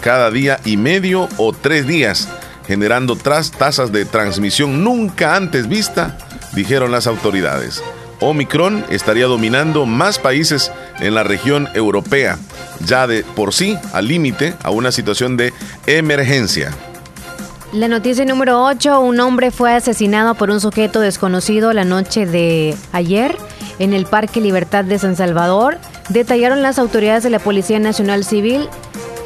cada día y medio o tres días, generando tasas de transmisión nunca antes vista, dijeron las autoridades. Omicron estaría dominando más países en la región europea, ya de por sí al límite a una situación de emergencia. La noticia número 8, un hombre fue asesinado por un sujeto desconocido la noche de ayer en el Parque Libertad de San Salvador. Detallaron las autoridades de la Policía Nacional Civil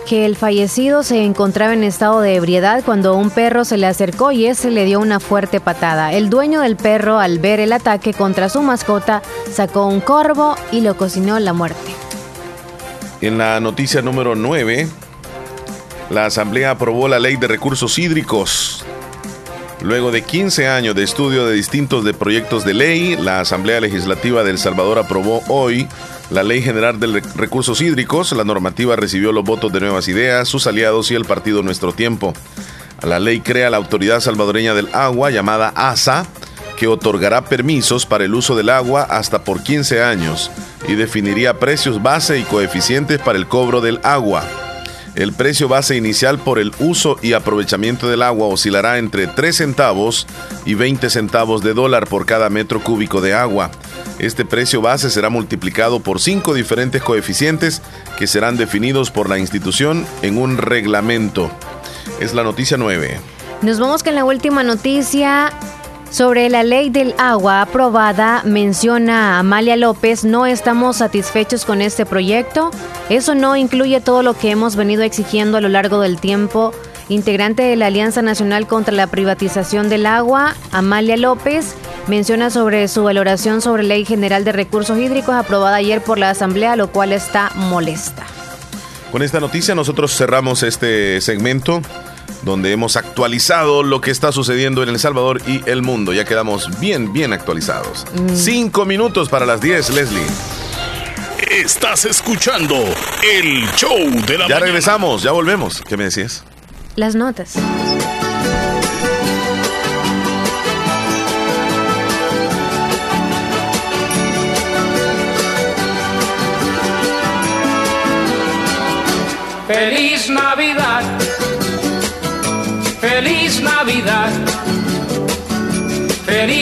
que el fallecido se encontraba en estado de ebriedad cuando un perro se le acercó y ese le dio una fuerte patada. El dueño del perro, al ver el ataque contra su mascota, sacó un corvo y lo cocinó la muerte. En la noticia número 9, la Asamblea aprobó la Ley de Recursos Hídricos. Luego de 15 años de estudio de distintos de proyectos de ley, la Asamblea Legislativa de El Salvador aprobó hoy la Ley General de Recursos Hídricos. La normativa recibió los votos de Nuevas Ideas, sus aliados y el partido Nuestro Tiempo. La ley crea la Autoridad Salvadoreña del Agua, llamada ASA, que otorgará permisos para el uso del agua hasta por 15 años y definiría precios base y coeficientes para el cobro del agua. El precio base inicial por el uso y aprovechamiento del agua oscilará entre 3 centavos y 20 centavos de dólar por cada metro cúbico de agua. Este precio base será multiplicado por cinco diferentes coeficientes que serán definidos por la institución en un reglamento. Es la noticia 9. Nos vamos con la última noticia. Sobre la ley del agua aprobada, menciona Amalia López, no estamos satisfechos con este proyecto. Eso no incluye todo lo que hemos venido exigiendo a lo largo del tiempo. Integrante de la Alianza Nacional contra la Privatización del Agua, Amalia López, menciona sobre su valoración sobre Ley General de Recursos Hídricos aprobada ayer por la Asamblea, lo cual está molesta. Con esta noticia nosotros cerramos este segmento donde hemos actualizado lo que está sucediendo en El Salvador y el mundo. Ya quedamos bien, bien actualizados. Mm. Cinco minutos para las diez, Leslie. Estás escuchando el show de la Ya regresamos, ya volvemos. ¿Qué me decías? Las notas. Feliz Navidad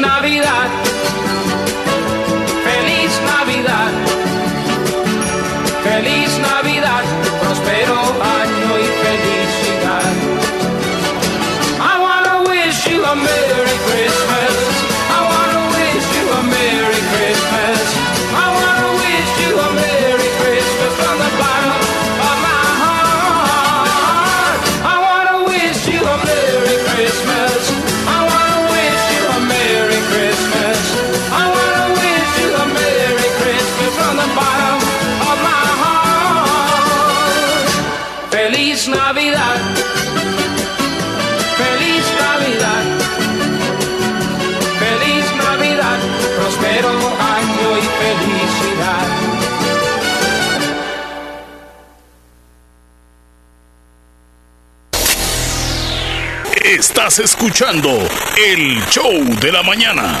Navidad, Estás escuchando el show de la mañana.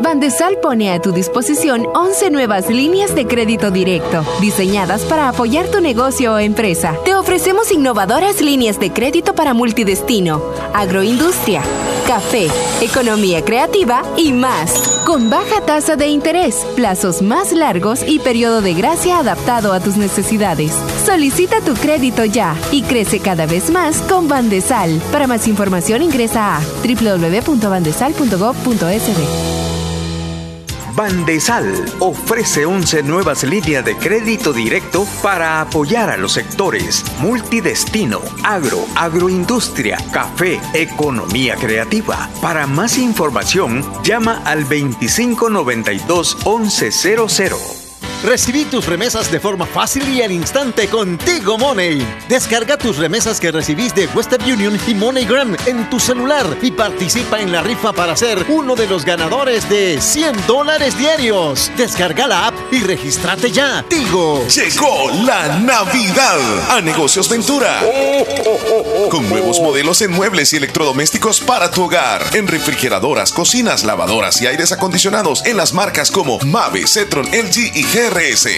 Bandesal pone a tu disposición 11 nuevas líneas de crédito directo, diseñadas para apoyar tu negocio o empresa. Te ofrecemos innovadoras líneas de crédito para multidestino, agroindustria, café, economía creativa y más, con baja tasa de interés, plazos más largos y periodo de gracia adaptado a tus necesidades. Solicita tu crédito ya y crece cada vez más con Bandesal. Para más información ingresa a www.bandesal.gov.sb. Bandesal ofrece 11 nuevas líneas de crédito directo para apoyar a los sectores multidestino, agro, agroindustria, café, economía creativa. Para más información, llama al 2592 1100. Recibí tus remesas de forma fácil y al instante contigo Money. Descarga tus remesas que recibís de Western Union y MoneyGram en tu celular y participa en la rifa para ser uno de los ganadores de 100 dólares diarios. Descarga la app y regístrate ya. Tigo. Llegó la Navidad a Negocios Ventura. Con nuevos modelos en muebles y electrodomésticos para tu hogar. En refrigeradoras, cocinas, lavadoras y aires acondicionados en las marcas como Mave, Cetron, LG y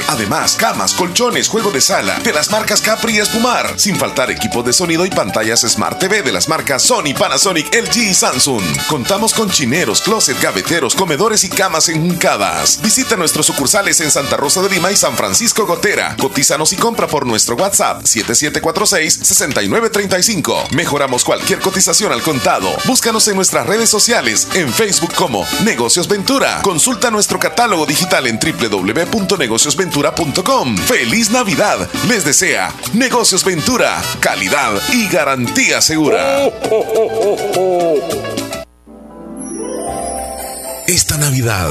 Además, camas, colchones, juego de sala de las marcas Capri y Espumar. Sin faltar equipos de sonido y pantallas Smart TV de las marcas Sony, Panasonic, LG y Samsung. Contamos con chineros, closet, gaveteros, comedores y camas enjuncadas. Visita nuestros sucursales en Santa Rosa de Lima y San Francisco Gotera. Cotízanos y compra por nuestro WhatsApp 7746-6935. Mejoramos cualquier cotización al contado. Búscanos en nuestras redes sociales, en Facebook como Negocios Ventura. Consulta nuestro catálogo digital en www negociosventura.com. ¡Feliz Navidad! Les desea Negocios Ventura, calidad y garantía segura. Esta Navidad,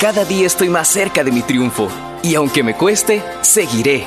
Cada día estoy más cerca de mi triunfo y aunque me cueste, seguiré,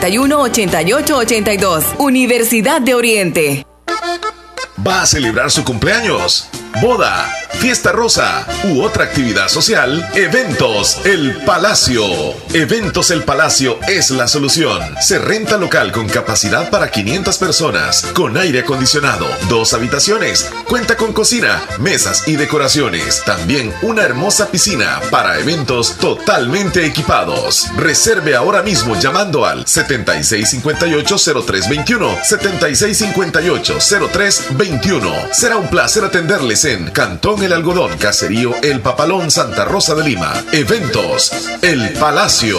2661-8882. Universidad de Oriente. ¿Va a celebrar su cumpleaños? Boda, fiesta rosa u otra actividad social, Eventos El Palacio. Eventos El Palacio es la solución. Se renta local con capacidad para 500 personas, con aire acondicionado, dos habitaciones, cuenta con cocina, mesas y decoraciones. También una hermosa piscina para eventos totalmente equipados. Reserve ahora mismo llamando al 7658-0321. 7658-0321. Será un placer atenderles en Cantón El Algodón, Caserío El Papalón, Santa Rosa de Lima. Eventos, El Palacio.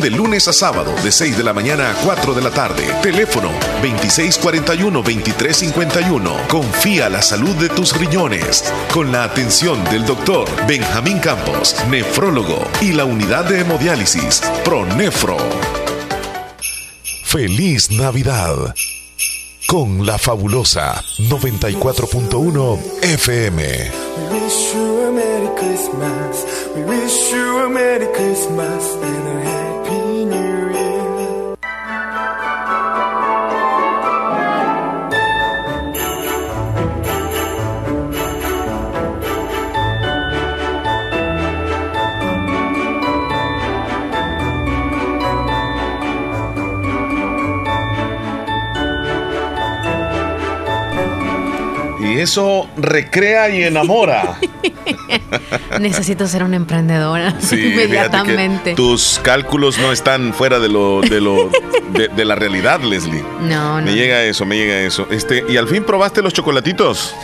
de lunes a sábado de 6 de la mañana a 4 de la tarde. Teléfono 2641-2351. Confía la salud de tus riñones con la atención del doctor Benjamín Campos, nefrólogo y la unidad de hemodiálisis Pronefro. Feliz Navidad con la fabulosa 94.1 FM. We wish you a Merry Christmas. Eso recrea y enamora. Necesito ser una emprendedora Sí, inmediatamente. tus cálculos no están fuera de lo de lo de, de la realidad, Leslie. No, no. Me llega eso, me llega eso. Este, y al fin probaste los chocolatitos.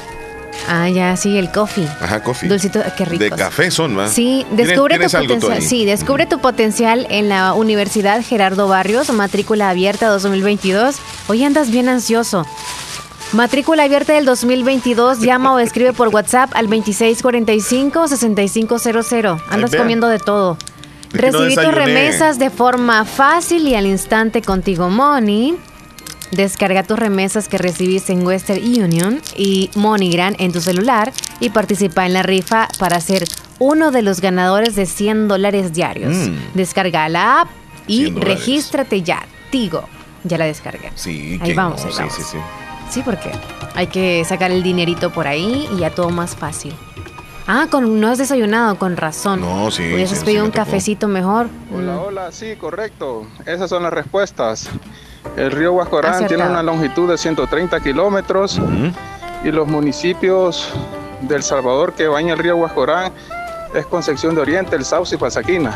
Ah, ya, sí, el coffee. Ajá, coffee. Dulcito, qué rico. De café son, ¿va? Sí, ¿Tienes- descubre tu tienes potencial. Sí, descubre tu potencial en la Universidad Gerardo Barrios, matrícula abierta 2022. Hoy andas bien ansioso. Matrícula abierta del 2022, llama o escribe por WhatsApp al 2645-6500. Andas comiendo de todo. Es que no Recibí tus remesas de forma fácil y al instante contigo Money. Descarga tus remesas que recibiste en Western Union y MoneyGram en tu celular y participa en la rifa para ser uno de los ganadores de 100 dólares diarios. Mm. Descarga la app y 100 dólares. regístrate ya. Tigo, ya la descargué. Sí, Ahí vamos, no, ahí sí, vamos. sí, sí. Sí, porque hay que sacar el dinerito por ahí y ya todo más fácil. Ah, con, no has desayunado, con razón. No, sí, Hubieses sí, pedido sí un tocó. cafecito mejor. Hola, Mm. hola, sí, correcto. Esas son las respuestas. El río Huascorán Acertado. tiene una longitud de 130 kilómetros y los municipios del Salvador que baña el río Huascorán es Concepción de Oriente, El Sauce y Pasaquina.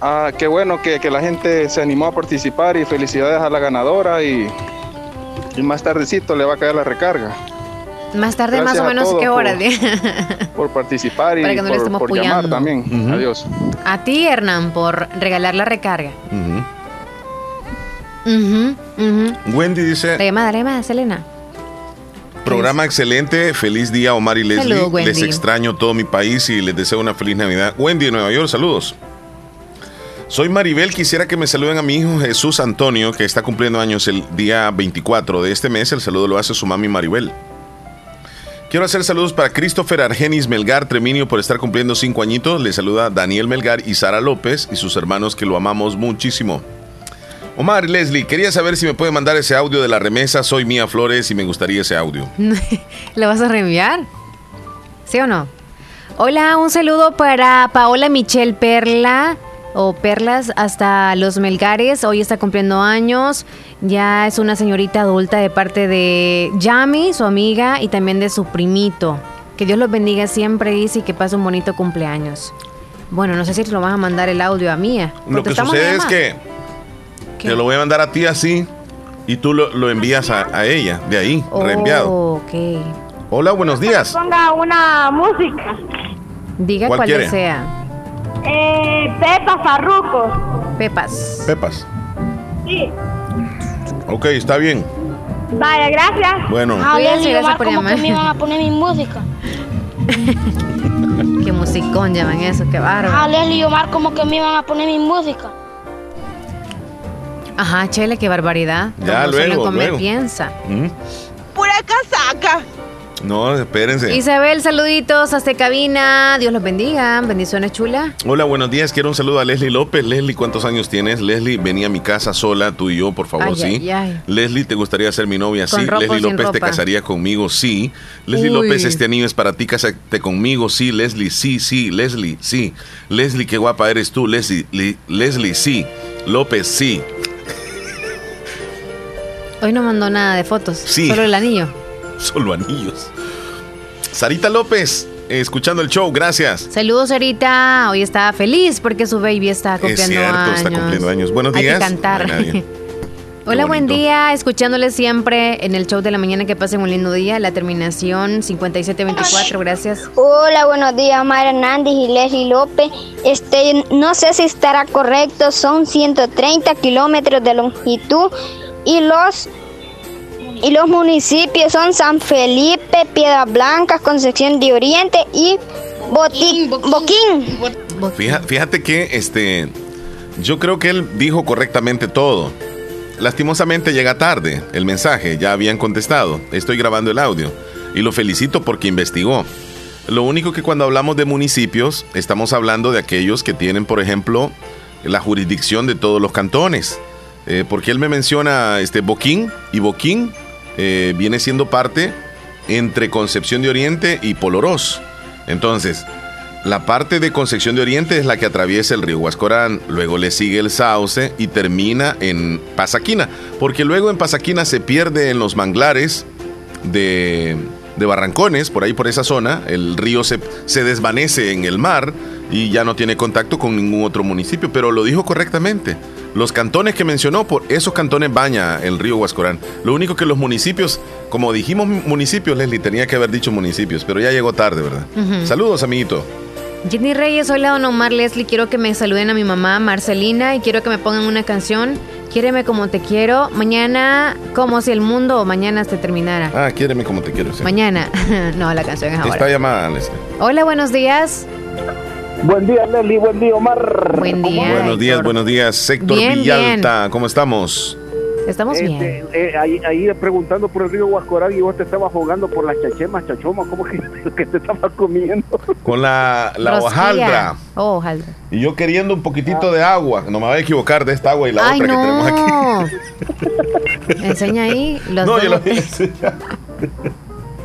Ah, qué bueno que, que la gente se animó a participar y felicidades a la ganadora y, y más tardecito le va a caer la recarga Más tarde, Gracias más o menos, ¿qué por- hora? por participar y Para que no le por, estemos por llamar también. Adiós. A ti, Hernán, por regalar la recarga. Wendy dice, La llamada, la llamada, Selena. programa excelente, feliz día Omar y Leslie. Les extraño todo mi país y les deseo una feliz Navidad. Wendy de Nueva York, saludos. Soy Maribel, quisiera que me saluden a mi hijo Jesús Antonio, que está cumpliendo años el día 24 de este mes. El saludo lo hace su mami Maribel. Quiero hacer saludos para Christopher Argenis Melgar Treminio por estar cumpliendo cinco añitos. Le saluda Daniel Melgar y Sara López y sus hermanos que lo amamos muchísimo. Omar Leslie, quería saber si me puede mandar ese audio de la remesa. Soy Mía Flores y me gustaría ese audio. ¿Le vas a reenviar? ¿Sí o no? Hola, un saludo para Paola Michelle Perla o Perlas hasta Los Melgares. Hoy está cumpliendo años. Ya es una señorita adulta de parte de Yami, su amiga, y también de su primito. Que Dios los bendiga siempre, dice, y que pase un bonito cumpleaños. Bueno, no sé si lo vas a mandar el audio a Mía. Lo que sucede es que te lo voy a mandar a ti así y tú lo, envías a, ella, de ahí, reenviado. Ok. Hola, buenos días. Ponga una música. Diga cuál, desea. Eh, Pepas Farrucos. Pepas. Pepas. Sí. Ok, está bien. Vaya, gracias. Bueno. Ah, Cuídense, gracias por como llamar. que me iban a poner mi música. qué musicón llaman eso, qué bárbaro. Ah, Leslie y Omar como que me iban a poner mi música. Ajá, Chele, qué barbaridad. Ya, luego, comer luego. piensa. ¿Mm? Pura casaca. No, espérense. Isabel, saluditos hasta cabina. Dios los bendiga. Bendiciones, chula. Hola, buenos días. Quiero un saludo a Leslie López. Leslie, ¿cuántos años tienes? Leslie, vení a mi casa sola, tú y yo, por favor, Ay, sí. ay, ay. Leslie, ¿te gustaría ser mi novia? ¿Con sí. ropa Leslie López, ¿te casaría conmigo? Sí. Leslie Uy. López, este anillo es para ti, cásate conmigo. Sí, Leslie, sí, sí. Leslie, sí. Leslie, qué guapa eres tú. Leslie, Li- Leslie, sí. López, sí. Hoy no mandó nada de fotos. Sí. Solo el anillo. Solo anillos. Sarita López, eh, escuchando el show, gracias. Saludos, Sarita. Hoy está feliz porque su baby está Es cumpliendo cierto, años. está cumpliendo años. Buenos Hay días. que cantar. No hay. Hola, buen día. Escuchándole siempre en el show de la mañana. Que pasen un lindo día. La terminación 5724. Gracias. Hola, buenos días, Omar Hernández y Leslie López. Este, no sé si estará correcto, son 130 kilómetros de longitud y los y los municipios son San Felipe, Piedras Blancas, Concepción de Oriente y Boti- Boquín. Fíjate que este, yo creo que él dijo correctamente todo. Lastimosamente llega tarde el mensaje, ya habían contestado. Estoy grabando el audio y lo felicito porque investigó. Lo único que cuando hablamos de municipios, estamos hablando de aquellos que tienen, por ejemplo, la jurisdicción de todos los cantones. Eh, porque él me menciona este Boquín y Boquín eh, viene siendo parte entre Concepción de Oriente y Polorós. Entonces, la parte de Concepción de Oriente es la que atraviesa el río Huascorán, luego le sigue el Sauce y termina en Pasaquina, porque luego en Pasaquina se pierde en los manglares de, de Barrancones, por ahí por esa zona, el río se, se desvanece en el mar y ya no tiene contacto con ningún otro municipio, pero lo dijo correctamente. Los cantones que mencionó, por esos cantones baña el río Huascorán. Lo único que los municipios, como dijimos municipios, Leslie, tenía que haber dicho municipios, pero ya llegó tarde, ¿verdad? Saludos, amiguito. Jenny Reyes, hola Don Omar Leslie, quiero que me saluden a mi mamá Marcelina y quiero que me pongan una canción, Quiéreme como te quiero, mañana como si el mundo mañana se terminara. Ah, quiéreme como te quiero. sí. Mañana, no, la canción es Está ahora. llamada, Leslie. Hola, buenos días. Buen día, Leslie. Buen día, Omar. Buen día. Buenos días, buenos días. Sector Bien, Villalta, ¿cómo estamos? Estamos Este, bien. eh, ahí, ahí preguntando por el río Huascorán y vos te estabas jugando por las chachemas, chachomas, ¿cómo que, que te estabas comiendo? Con la, la hojaldra. Oh, hojaldra. Y yo queriendo un poquitito de agua. No me voy a equivocar de esta agua y la Ay, otra que tenemos aquí. no. Enseña ahí los No, dos yo lo botes. hice. Pero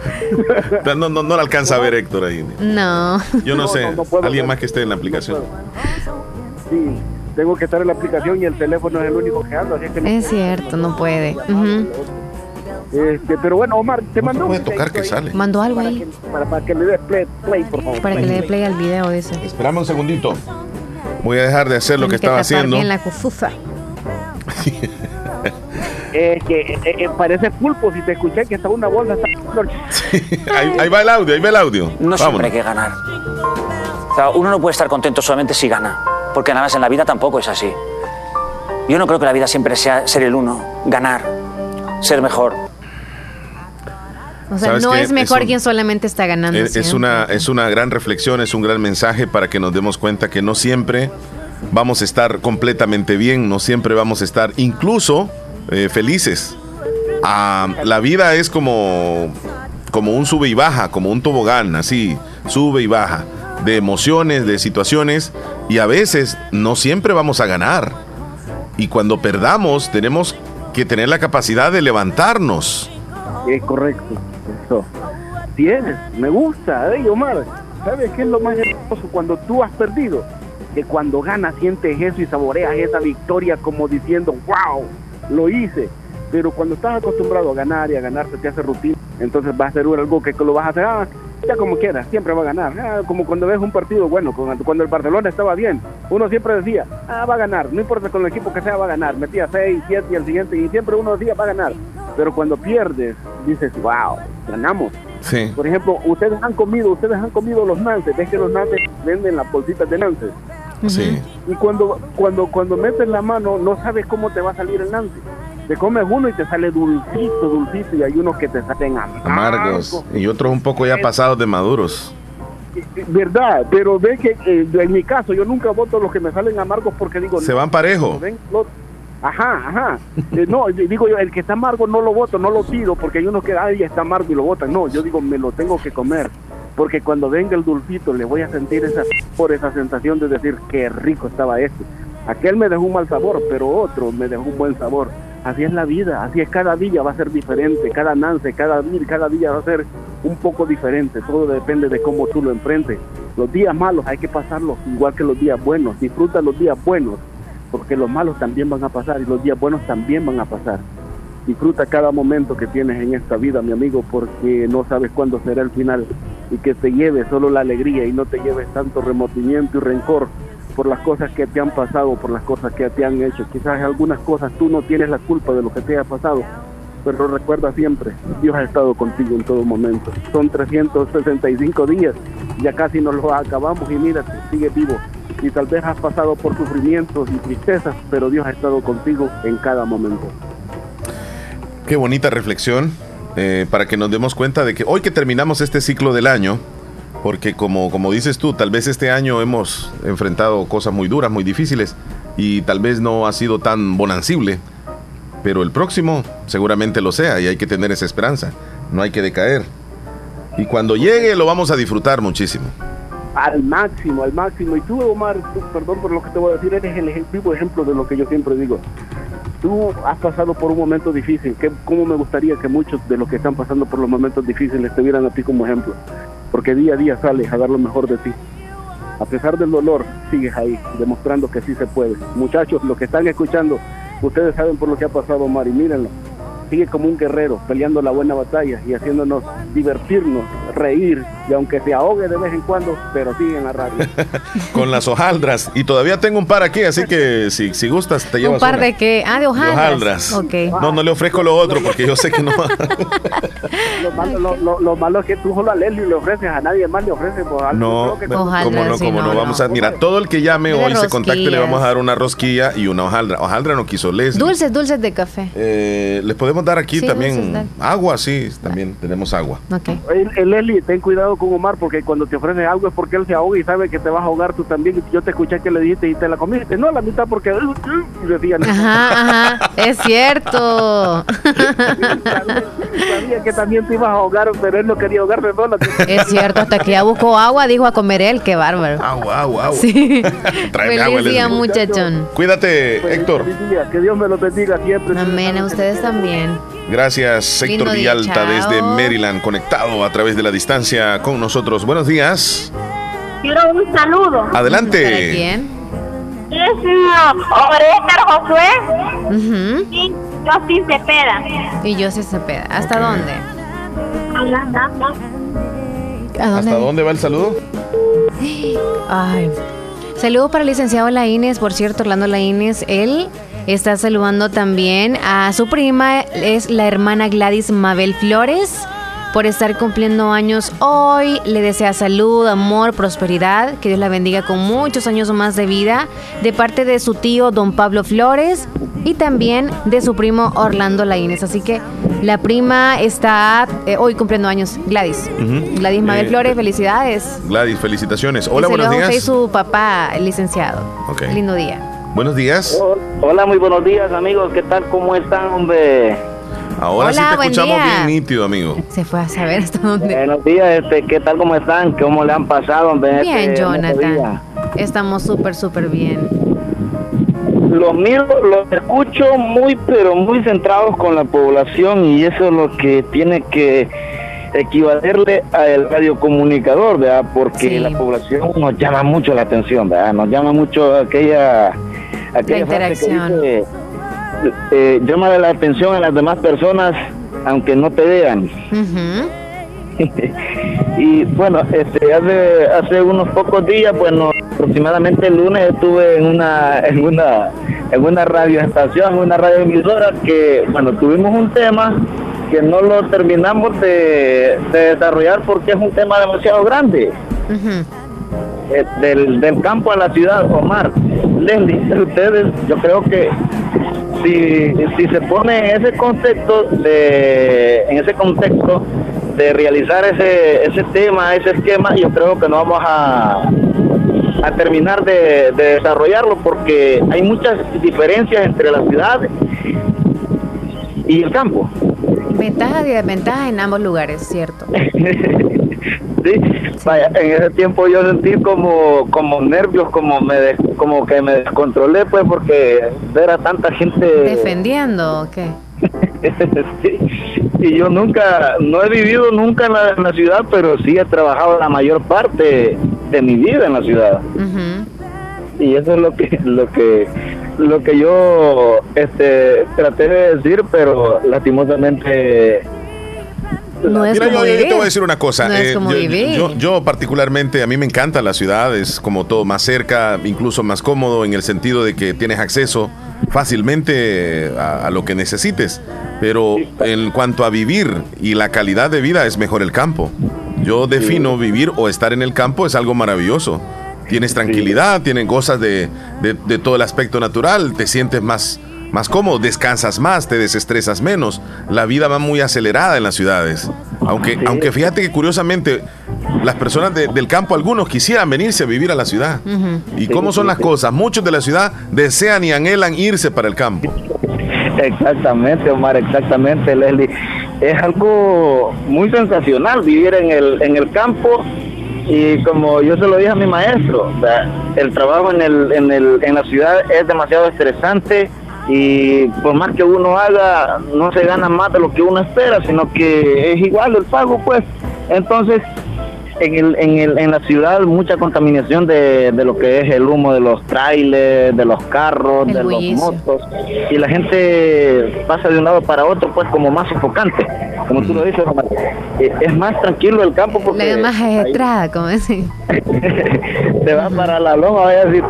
no, no, no la alcanza a ver Héctor ahí. No. Yo no, No, sé. no, no Alguien ver. más que esté en la aplicación. Sí, tengo que estar en la aplicación y el teléfono es el único que ando, así que no- Es cierto, no puede. Ujú. Este, pero bueno, Omar, te mandó puede tocar que sale. Mandó algo ahí Para, para que le des play, play, por favor. para que le dé play al video, dice. Espérame un segundito. Voy a dejar de hacer lo que Tienes estaba haciendo. bien la cufufa. Eh, que eh, eh, parece pulpo, si te escuché que está una bolsa. Está... Ahí, ahí va el audio, ahí va el audio. No siempre hay que ganar. O sea, uno no puede estar contento solamente si gana, porque nada más en la vida tampoco es así. Yo no creo que la vida siempre sea ser el uno, ganar, ser mejor. O sea, ¿Sabes no es mejor Es un- quien solamente está ganando. Es, una, es una gran reflexión, es un gran mensaje para que nos demos cuenta que no siempre vamos a estar completamente bien, no siempre vamos a estar incluso eh, felices. Ah, la vida es como, como un sube y baja, como un tobogán, así, sube y baja, de emociones, de situaciones, y a veces no siempre vamos a ganar. Y cuando perdamos, tenemos que tener la capacidad de levantarnos. Es correcto. Tienes, me gusta, ¿eh, Omar? ¿sabes qué es lo más hermoso cuando tú has perdido? Que cuando ganas sientes eso y saboreas esa victoria como diciendo, wow, lo hice. Pero cuando estás acostumbrado a ganar y a ganar se te hace rutina, entonces va a ser algo que, lo vas a hacer, ah, ya como quieras, siempre va a ganar. Ah, como cuando ves un partido bueno, cuando el Barcelona estaba bien, uno siempre decía, ah, va a ganar, no importa con el equipo que sea, va a ganar. Metía 6, 7 y el siguiente, y siempre uno decía, va a ganar. Pero cuando pierdes, dices, wow, ganamos. Sí. Por ejemplo, ustedes han comido, ustedes han comido los nances, ves que los nances venden las bolsitas de nances. Sí. Y cuando, cuando, cuando metes la mano, no sabes cómo te va a salir el nance te comes uno y te sale dulcito, dulcito, y hay unos que te salen amargos. Y otros un poco ya pasados de maduros. Verdad, pero ve que eh, en mi caso yo nunca voto los que me salen amargos porque digo... Se van parejo. ajá, ajá. Eh, no, digo yo, el que está amargo no lo voto, no lo tiro porque hay unos que, ay, está amargo y lo votan. No, yo digo, me lo tengo que comer. Porque cuando venga el dulcito le voy a sentir esa, por esa sensación de decir, qué rico estaba este. Aquel me dejó un mal sabor, pero otro me dejó un buen sabor. Así es la vida, así es cada día va a ser diferente, cada nance, cada, cada día va a ser un poco diferente, todo depende de cómo tú lo enfrentes. Los días malos hay que pasarlos igual que los días buenos, disfruta los días buenos, porque los malos también van a pasar y los días buenos también van a pasar. Disfruta cada momento que tienes en esta vida, mi amigo, porque no sabes cuándo será el final y que te lleve solo la alegría y no te lleves tanto remordimiento y rencor por las cosas que te han pasado, por las cosas que te han hecho. Quizás algunas cosas tú no tienes la culpa de lo que te ha pasado, pero recuerda siempre, Dios ha estado contigo en todo momento. Son 365 días, ya casi nos los acabamos y mira, sigue vivo. Y tal vez has pasado por sufrimientos y tristezas, pero Dios ha estado contigo en cada momento. Qué bonita reflexión eh, para que nos demos cuenta de que hoy que terminamos este ciclo del año, porque como, como dices tú, tal vez este año hemos enfrentado cosas muy duras, muy difíciles, y tal vez no ha sido tan bonancible, pero el próximo seguramente lo sea y hay que tener esa esperanza, no hay que decaer. Y cuando llegue lo vamos a disfrutar muchísimo. Al máximo, al máximo. Y tú, Omar, perdón por lo que te voy a decir, eres el vivo ejemplo de lo que yo siempre digo. Tú has pasado por un momento difícil, que cómo me gustaría que muchos de los que están pasando por los momentos difíciles te vieran a ti como ejemplo porque día a día sales a dar lo mejor de ti. A pesar del dolor, sigues ahí, demostrando que sí se puede. Muchachos, los que están escuchando, ustedes saben por lo que ha pasado, Mari, mírenlo sigue como un guerrero peleando la buena batalla y haciéndonos divertirnos, reír y aunque se ahogue de vez en cuando, pero sigue en la radio. Con las hojaldras. Y todavía tengo un par aquí, así que si, si gustas te llevas ¿Un par de qué? Ah, de hojaldras. No, no le ofrezco lo otro porque yo sé que no. lo, malo, es que tú solo a Leslie le ofreces, a nadie más le ofreces. Pues, no, como no, como no, Vamos a, mira, todo el que llame hoy se contacte le vamos a dar una rosquilla y una hojaldra. Hojaldra no quiso Leslie. Dulces, dulces de café. Eh, les podemos dar aquí también agua, sí, también tenemos agua. Okay. Leslie, ten cuidado con Omar porque cuando te ofrece algo es porque él se ahoga y sabe que te vas a ahogar tú también. Yo te escuché que le dijiste y te la comiste. No, la mitad porque decían. Ajá, ajá, es cierto. sabía que también te ibas a ahogar, pero él no quería ahogarse sola. Es cierto, hasta que ya buscó agua, dijo a comer él, qué bárbaro. Agua, agua, agua. Sí. Feliz día, muchachón. Cuídate, Héctor. Que Dios me lo bendiga siempre. Amén, a ustedes también. Gracias, Héctor Villalta, desde Maryland, conectado a través de la distancia con nosotros. Buenos días. Quiero un saludo. Adelante. ¿Para quién? Es Josué y José Cepeda. Y José Cepeda. ¿Hasta dónde? ¿A dónde? ¿Hasta dónde va el saludo? Ay. Saludo para el licenciado Laínez, por cierto, Orlando Laínez. Él Está saludando también a su prima, es la hermana Gladys Mabel Flores, por estar cumpliendo años hoy. Le desea salud, amor, prosperidad, que Dios la bendiga con muchos años más de vida, de parte de su tío don Pablo Flores y también de su primo Orlando Laínez. Así que la prima está eh, hoy cumpliendo años, Gladys. Gladys Mabel eh, Flores, felicidades. Gladys, felicitaciones. Hola, buenos días. Y su papá, el licenciado. Lindo día. Buenos días. Hola, muy buenos días, amigos. ¿Qué tal? ¿Cómo están, hombre? Ahora sí te escuchamos bien nítido, amigo. Se fue a saber hasta dónde. Buenos días, este, ¿qué tal? ¿Cómo están? ¿Cómo le han pasado, hombre? Bien, este Jonathan. Estamos súper, súper bien. Los míos los escucho muy, pero muy centrados con la población y eso es lo que tiene que equivalerle al radiocomunicador, ¿verdad? Porque la población nos llama mucho la atención, ¿verdad? Nos llama mucho aquella, aquella frase que dice, eh, llama la atención a las demás personas aunque no te vean. y bueno, este, hace, hace unos pocos días, bueno, aproximadamente el lunes estuve en una, en una, en una radioestación, una radioemisora que, bueno, tuvimos un tema que no lo terminamos de, desarrollar porque es un tema demasiado grande. Eh, del, del campo a la ciudad, Omar. Leslie, ustedes, yo creo que si, si se pone en ese contexto de, en ese contexto de realizar ese, ese tema, ese esquema, yo creo que no vamos a, a terminar de, desarrollarlo porque hay muchas diferencias entre la ciudad y el campo. Ventajas y desventajas en ambos lugares, cierto. sí, vaya, en ese tiempo yo sentí como, como nervios, como me como que me descontrolé, pues, porque ver a tanta gente... ¿Defendiendo o qué? y yo nunca, no he vivido nunca en la, ciudad, pero sí he trabajado la mayor parte de mi vida en la ciudad. Y eso es lo que, lo que, lo que yo este, traté de decir, pero lastimosamente no es como yo, yo, te voy a decir una cosa. Eh, yo, particularmente, a mí me encanta la ciudad, es como todo más cerca, incluso más cómodo en el sentido de que tienes acceso fácilmente a, lo que necesites. Pero en cuanto a vivir y la calidad de vida es mejor el campo. Yo defino vivir o estar en el campo es algo maravilloso. Tienes tranquilidad, tienes cosas de, de todo el aspecto natural, te sientes más más cómodo, descansas más, te desestresas menos. La vida va muy acelerada en las ciudades. Aunque, aunque fíjate que curiosamente las personas del campo, algunos quisieran venirse a vivir a la ciudad. ¿Y cómo son las cosas? Muchos de la ciudad desean y anhelan irse para el campo. Exactamente, Omar, exactamente, Leslie. Es algo muy sensacional vivir en el, en el campo y como yo se lo dije a mi maestro, el trabajo en, el, en, el, en la ciudad es demasiado estresante y por más que uno haga, no se gana más de lo que uno espera, sino que es igual el pago, pues. Entonces, en, el, en, el, en la ciudad mucha contaminación de, de, lo que es el humo de los trailers, de los carros, de los motos, y la gente pasa de un lado para otro pues como más sofocante, como tú lo dices, eh, es más tranquilo el campo porque... La más agitada, como decir. te vas para la loma, vaya, si,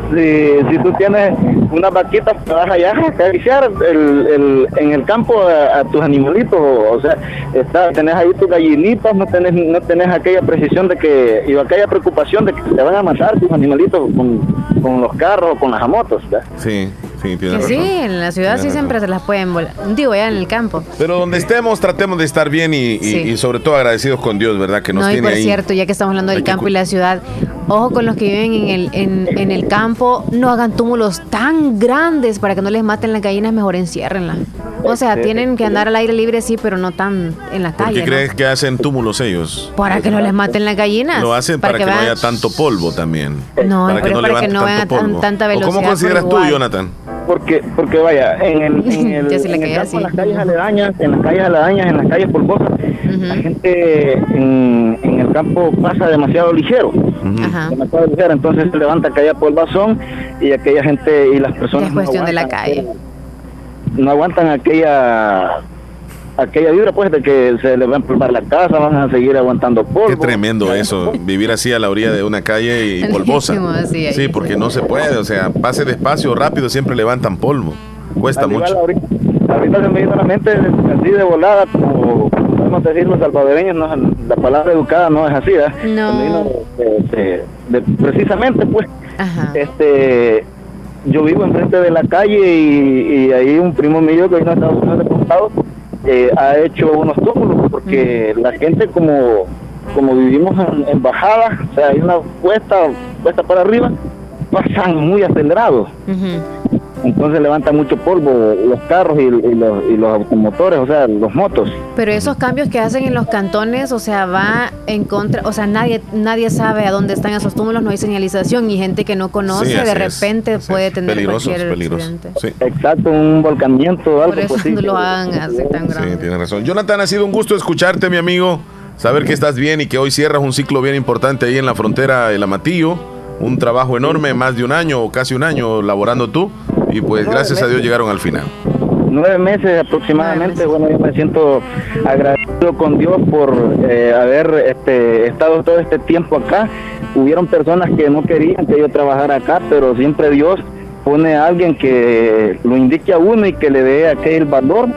si, tú tienes una vaquita, te vas allá a acariciar el, el, en el campo a, tus animalitos, o sea, está, tenés ahí tus gallinitas, no tenés, no tenés aquella precisión de que, y aquella preocupación de que te van a matar tus animalitos con, con los carros, con las motos. Sí. Sí, Sí, en la ciudad sí siempre se las pueden volar. Digo, ya en el campo. Pero donde estemos, tratemos de estar bien y, sobre todo agradecidos con Dios, ¿verdad? Que nos no, y por cierto, ya que estamos hablando del campo y la ciudad, ojo con los que viven en el, en, en, el campo, no hagan túmulos tan grandes para que no les maten las gallinas, mejor enciérrenlas. O sea, tienen que andar al aire libre, sí, pero no tan en la calle. ¿Por qué crees que hacen túmulos ellos? Para que no les maten las gallinas. Lo hacen para, que, no haya tanto polvo también. No, para que no, para que no vayan tanta velocidad. ¿Cómo consideras tú, Jonathan? Porque porque vaya en el, en el, en, las calles aledañas en las calles aledañas en las calles polvosas la gente en, el campo pasa demasiado ligero. Demasiado ligero. Entonces se levanta aquella polvazón y aquella gente y las personas es cuestión de la calle. no aguantan aquella aquella vibra pues de que se le va a empolvar la casa, van a seguir aguantando polvo. Qué tremendo eso, vivir así a la orilla de una calle y polvosa. sí, porque no se puede, o sea, pase despacio, rápido, siempre levantan polvo. Cuesta mucho. Ahorita, se me vino a la mente así de volada, como podemos decir los salvadoreños, la palabra educada no es así, ¿eh? No. precisamente pues, este yo vivo enfrente de la calle y, y ahí un primo mío que vino a Estados Unidos de eh, ha hecho unos túmulos porque la gente como como vivimos en, bajada, o sea, hay una cuesta, cuesta para arriba, pasan muy acelerados. Entonces levanta mucho polvo los carros y, los, y, los, automotores, o sea, los motos. Pero esos cambios que hacen en los cantones, o sea, va en contra, o sea, nadie nadie sabe a dónde están esos túmulos, no hay señalización y gente que no conoce de repente puede tener peligroso, cualquier peligroso. Exacto, un volcamiento o algo. Por eso pues, no lo hagan así tan grande. Sí, tienes razón. Jonathan, ha sido un gusto escucharte, mi amigo. saber que estás bien y que hoy cierras un ciclo bien importante ahí en la frontera del Amatillo. Un trabajo enorme, más de un año o casi un año laborando tú. Y pues gracias a Dios llegaron al final. Nueve meses aproximadamente. Bueno, yo me siento agradecido con Dios por eh, haber este, estado todo este tiempo acá. Hubieron personas que no querían que yo trabajara acá, pero siempre Dios pone a alguien que lo indique a uno y que le dé aquel valor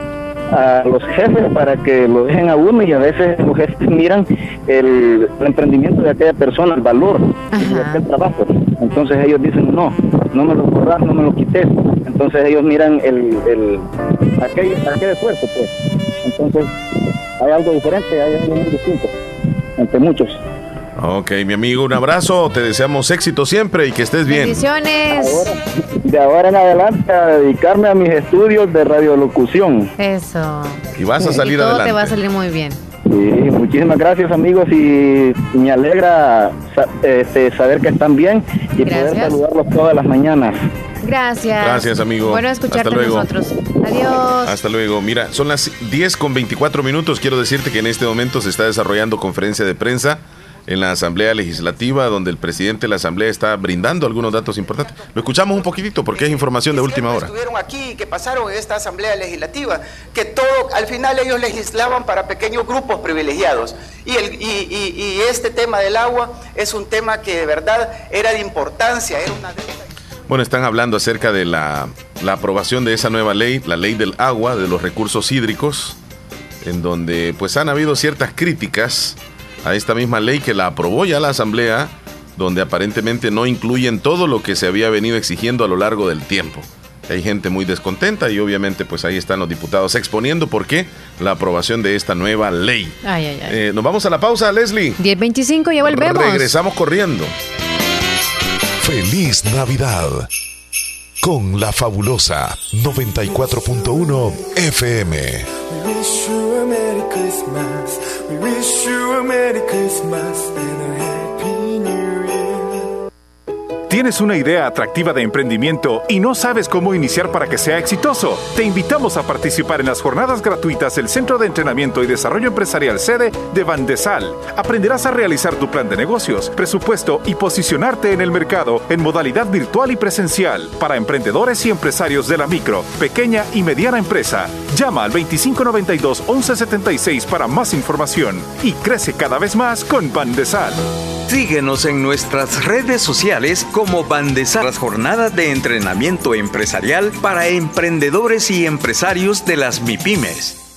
a los jefes para que lo dejen a uno y a veces los jefes miran el, emprendimiento de aquella persona, el valor de aquel trabajo. Entonces ellos dicen, no, no me lo borras, no me lo quites. Entonces ellos miran el, el aquel, aquel esfuerzo, pues. Entonces hay algo diferente, hay algo muy distinto entre muchos. Ok, mi amigo, un abrazo. Te deseamos éxito siempre y que estés bien. Bendiciones. de ahora en adelante a dedicarme a mis estudios de radiolocución. Eso. Y vas a salir y todo adelante. te va a salir muy bien. Sí, muchísimas gracias amigos y me alegra sa- este, saber que están bien y poder saludarlos todas las mañanas. Gracias. Gracias, amigo. Bueno escucharte Hasta luego. nosotros. Adiós. Hasta luego. Mira, son las 10 con 24 minutos. Quiero decirte que en este momento se está desarrollando conferencia de prensa en la Asamblea Legislativa, donde el presidente de la Asamblea está brindando algunos datos importantes. Lo escuchamos un poquitito porque es información de última hora. estuvieron aquí y que pasaron en esta asamblea legislativa, que todo, al final ellos legislaban para pequeños grupos privilegiados. Y, el, y, y- y este tema del agua es un tema que de verdad era de importancia, era una Bueno, están hablando acerca de la, la aprobación de esa nueva ley, la ley del agua, de los recursos hídricos, en donde pues han habido ciertas críticas a esta misma ley que la aprobó ya la Asamblea, donde aparentemente no incluyen todo lo que se había venido exigiendo a lo largo del tiempo. Hay gente muy descontenta y obviamente pues ahí están los diputados exponiendo por qué la aprobación de esta nueva ley. Ay, ay, ay. Eh, Nos vamos a la pausa, Leslie. 10.25, ya volvemos. Regresamos corriendo. Feliz Navidad. Con la fabulosa 94.1 FM. We wish you a Merry Christmas. We wish you a Merry Christmas ¿Tienes una idea atractiva de emprendimiento y no sabes cómo iniciar para que sea exitoso? Te invitamos a participar en las jornadas gratuitas del Centro de Entrenamiento y Desarrollo Empresarial sede de Bandesal. Aprenderás a realizar tu plan de negocios, presupuesto y posicionarte en el mercado en modalidad virtual y presencial para emprendedores y empresarios de la micro, pequeña y mediana empresa. Llama al 2592-1176 para más información y crece cada vez más con Bandesal. Síguenos en nuestras redes sociales como Bandesal, las jornadas de entrenamiento empresarial para emprendedores y empresarios de las MIPIMES.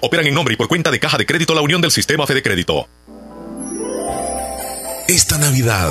operan en nombre y por cuenta de Caja de Crédito La Unión del Sistema Fede Crédito. Esta Navidad,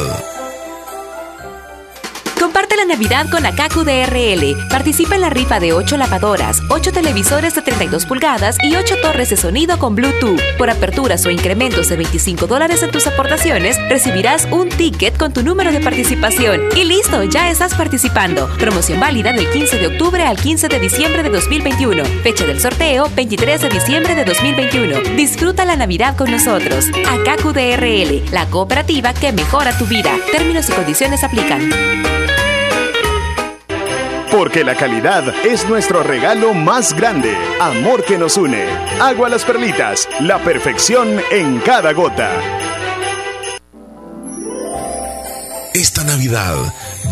Love. Comparte la Navidad con Akaku DRL. Participa en la rifa de 8 lavadoras, 8 televisores de 32 pulgadas y 8 torres de sonido con Bluetooth. Por aperturas o incrementos de 25 dólares en tus aportaciones, recibirás un ticket con tu número de participación. Y listo, ya estás participando. Promoción válida del 15 de octubre al 15 de diciembre de 2021. Fecha del sorteo, 23 de diciembre de 2021. Disfruta la Navidad con nosotros. Akaku DRL, la cooperativa que mejora tu vida. Términos y condiciones aplican. Porque la calidad es nuestro regalo más grande. Amor que nos une. Agua Las Perlitas. La perfección en cada gota. Esta Navidad,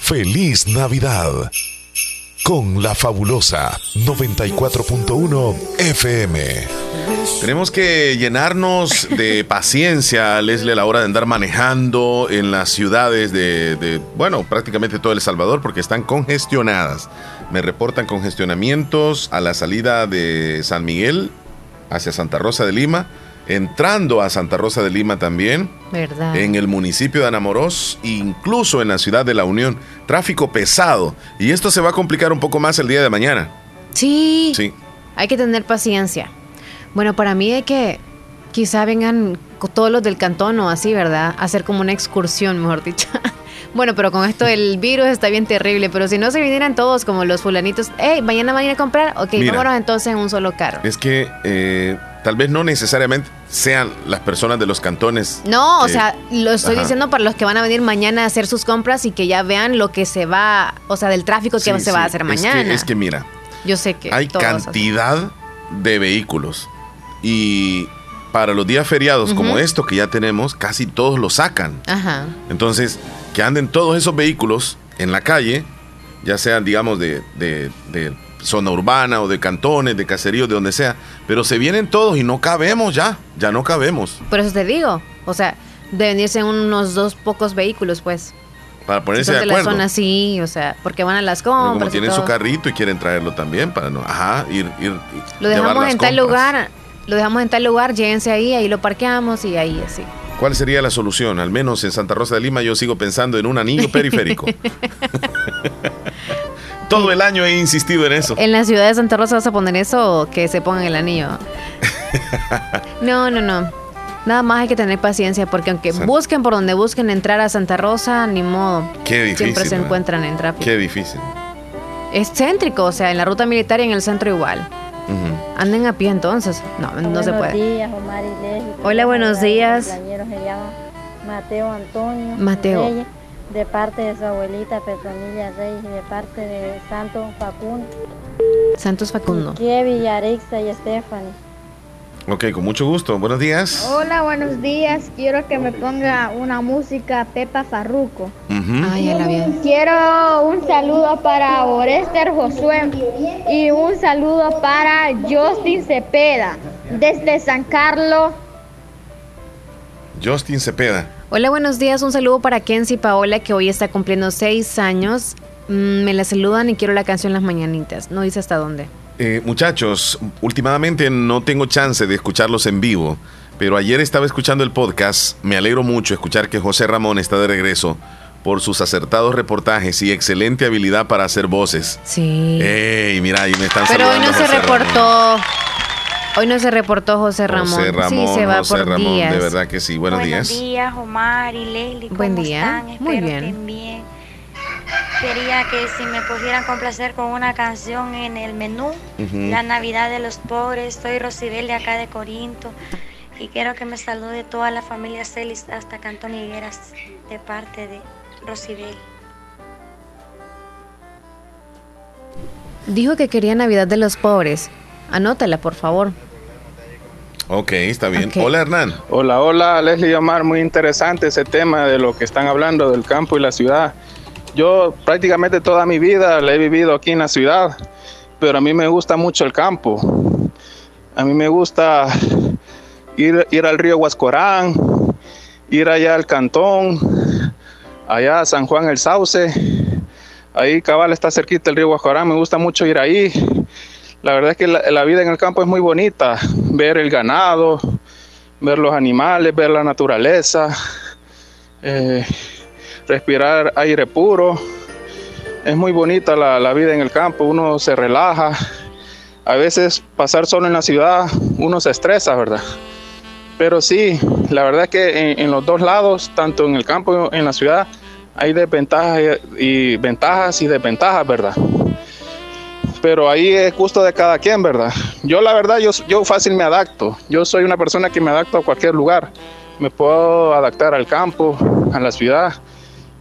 Feliz Navidad con la fabulosa 94.1 FM. Tenemos que llenarnos de paciencia, Leslie, a la hora de andar manejando en las ciudades de, de, bueno, prácticamente todo El Salvador, porque están congestionadas. Me reportan congestionamientos a la salida de San Miguel hacia Santa Rosa de Lima entrando a Santa Rosa de Lima también, ¿verdad? en el municipio de Anamorós, incluso en la ciudad de La Unión. Tráfico pesado. Y esto se va a complicar un poco más el día de mañana. Sí. Sí. Hay que tener paciencia. Bueno, para mí hay que quizá vengan todos los del cantón o así, ¿verdad? hacer como una excursión, mejor dicho. bueno, pero con esto el virus está bien terrible, pero si no se vinieran todos como los fulanitos, hey, mañana van a ir a comprar, ok, Mira. vámonos entonces en un solo carro. Es que eh, tal vez no necesariamente sean las personas de los cantones. No, o sea, lo estoy Ajá. diciendo para los que van a venir mañana a hacer sus compras y que ya vean lo que se va, o sea, del tráfico que Sí, se va a hacer Es que- mañana. es que mira, Yo sé que hay cantidad de vehículos y para los días feriados como Ujú. esto que ya tenemos, casi todos lo sacan. Ajá. Entonces, que anden todos esos vehículos en la calle, ya sean, digamos, de, de- de zona urbana o de cantones, de caseríos, de donde sea, pero se vienen todos y no cabemos ya, ya no cabemos. Por eso te digo, o sea, de venirse en unos dos pocos vehículos, pues. Para ponerse de de la acuerdo. zona, sí, o sea, porque van a las Pero compras. como y tienen su carrito y quieren traerlo también para no, ajá, ir, ir Lo dejamos en tal compras. lugar, lo dejamos en tal lugar, lléguense ahí, ahí lo parqueamos y ahí así. ¿Cuál sería la solución? Al menos en Santa Rosa de Lima yo sigo pensando en un anillo periférico. Todo el año he insistido en eso. En la ciudad de Santa Rosa vas a poner eso o que se pongan el anillo. No, no, no. Nada más hay que tener paciencia porque aunque busquen por donde busquen entrar a Santa Rosa, ni modo. Qué difícil. Siempre se ¿verdad? encuentran en tráfico. Qué difícil. Es céntrico, o sea, en la ruta militar y en el centro igual. Ujú. Anden a pie entonces. No, no se Buenos puede. días, Omar y Leslie. Hola, buenos días. Mi compañero se llama Mateo Antonio Mateo. Reyes, de parte de su abuelita Petronilla Reyes y de parte de Santo Facundo, Santos Facundo. Kevin, Yarixa y Stephanie. Ok, con mucho gusto. Buenos días. Hola, buenos días. Quiero que me ponga una música Pepa Farruco. Ay, ya la vi. Quiero un saludo para Orester Josué y un saludo para Justin Cepeda desde San Carlos. Justin Cepeda. Hola, buenos días. Un saludo para Kenzie Paola, que hoy está cumpliendo seis años. Mm, me la saludan y quiero la canción Las Mañanitas. No dice hasta dónde. Eh, muchachos, últimamente no tengo chance de escucharlos en vivo, pero ayer estaba escuchando el podcast. Me alegro mucho escuchar que José Ramón está de regreso por sus acertados reportajes y excelente habilidad para hacer voces. Sí. ¡Ey! Mira, ahí me están Pero hoy no se José Ramón. Hoy no se reportó José Ramón. José Ramón, sí, se va José por Ramón, días. de verdad que sí. Buenos, días. días, Omar y Leslie. ¿Cómo Buen día. están? Muy Espero bien. estén bien. Quería que si me pudieran complacer con una canción en el menú. La Navidad de los Pobres. Soy Rosibel de acá de Corinto y quiero que me salude toda la familia Celis hasta Cantón Higueras de parte de Rosibel. Dijo que quería Navidad de los pobres. Anótala, por favor. Ok, está bien. Ok. Hola, Hernán. Hola, hola, Leslie y Omar, muy interesante ese tema de lo que están hablando del campo y la ciudad. Yo prácticamente toda mi vida la he vivido aquí en la ciudad, pero a mí me gusta mucho el campo. A mí me gusta ir, ir al río Huascorán, ir allá al cantón, allá a San Juan el Sauce. Ahí cabal está cerquita el río Huascorán, me gusta mucho ir ahí. La verdad es que la, vida en el campo es muy bonita, ver el ganado, ver los animales, ver la naturaleza, eh, respirar aire puro. Es muy bonita la, la vida en el campo, uno se relaja. A veces pasar solo en la ciudad, uno se estresa, ¿verdad? Pero sí, la verdad es que en, los dos lados, tanto en el campo como en la ciudad, hay desventajas y ventajas y desventajas, ¿verdad? Pero ahí es gusto de cada quien, ¿verdad? Yo la verdad, yo, yo fácil me adapto. Yo soy una persona que me adapto a cualquier lugar. Me puedo adaptar al campo, a la ciudad,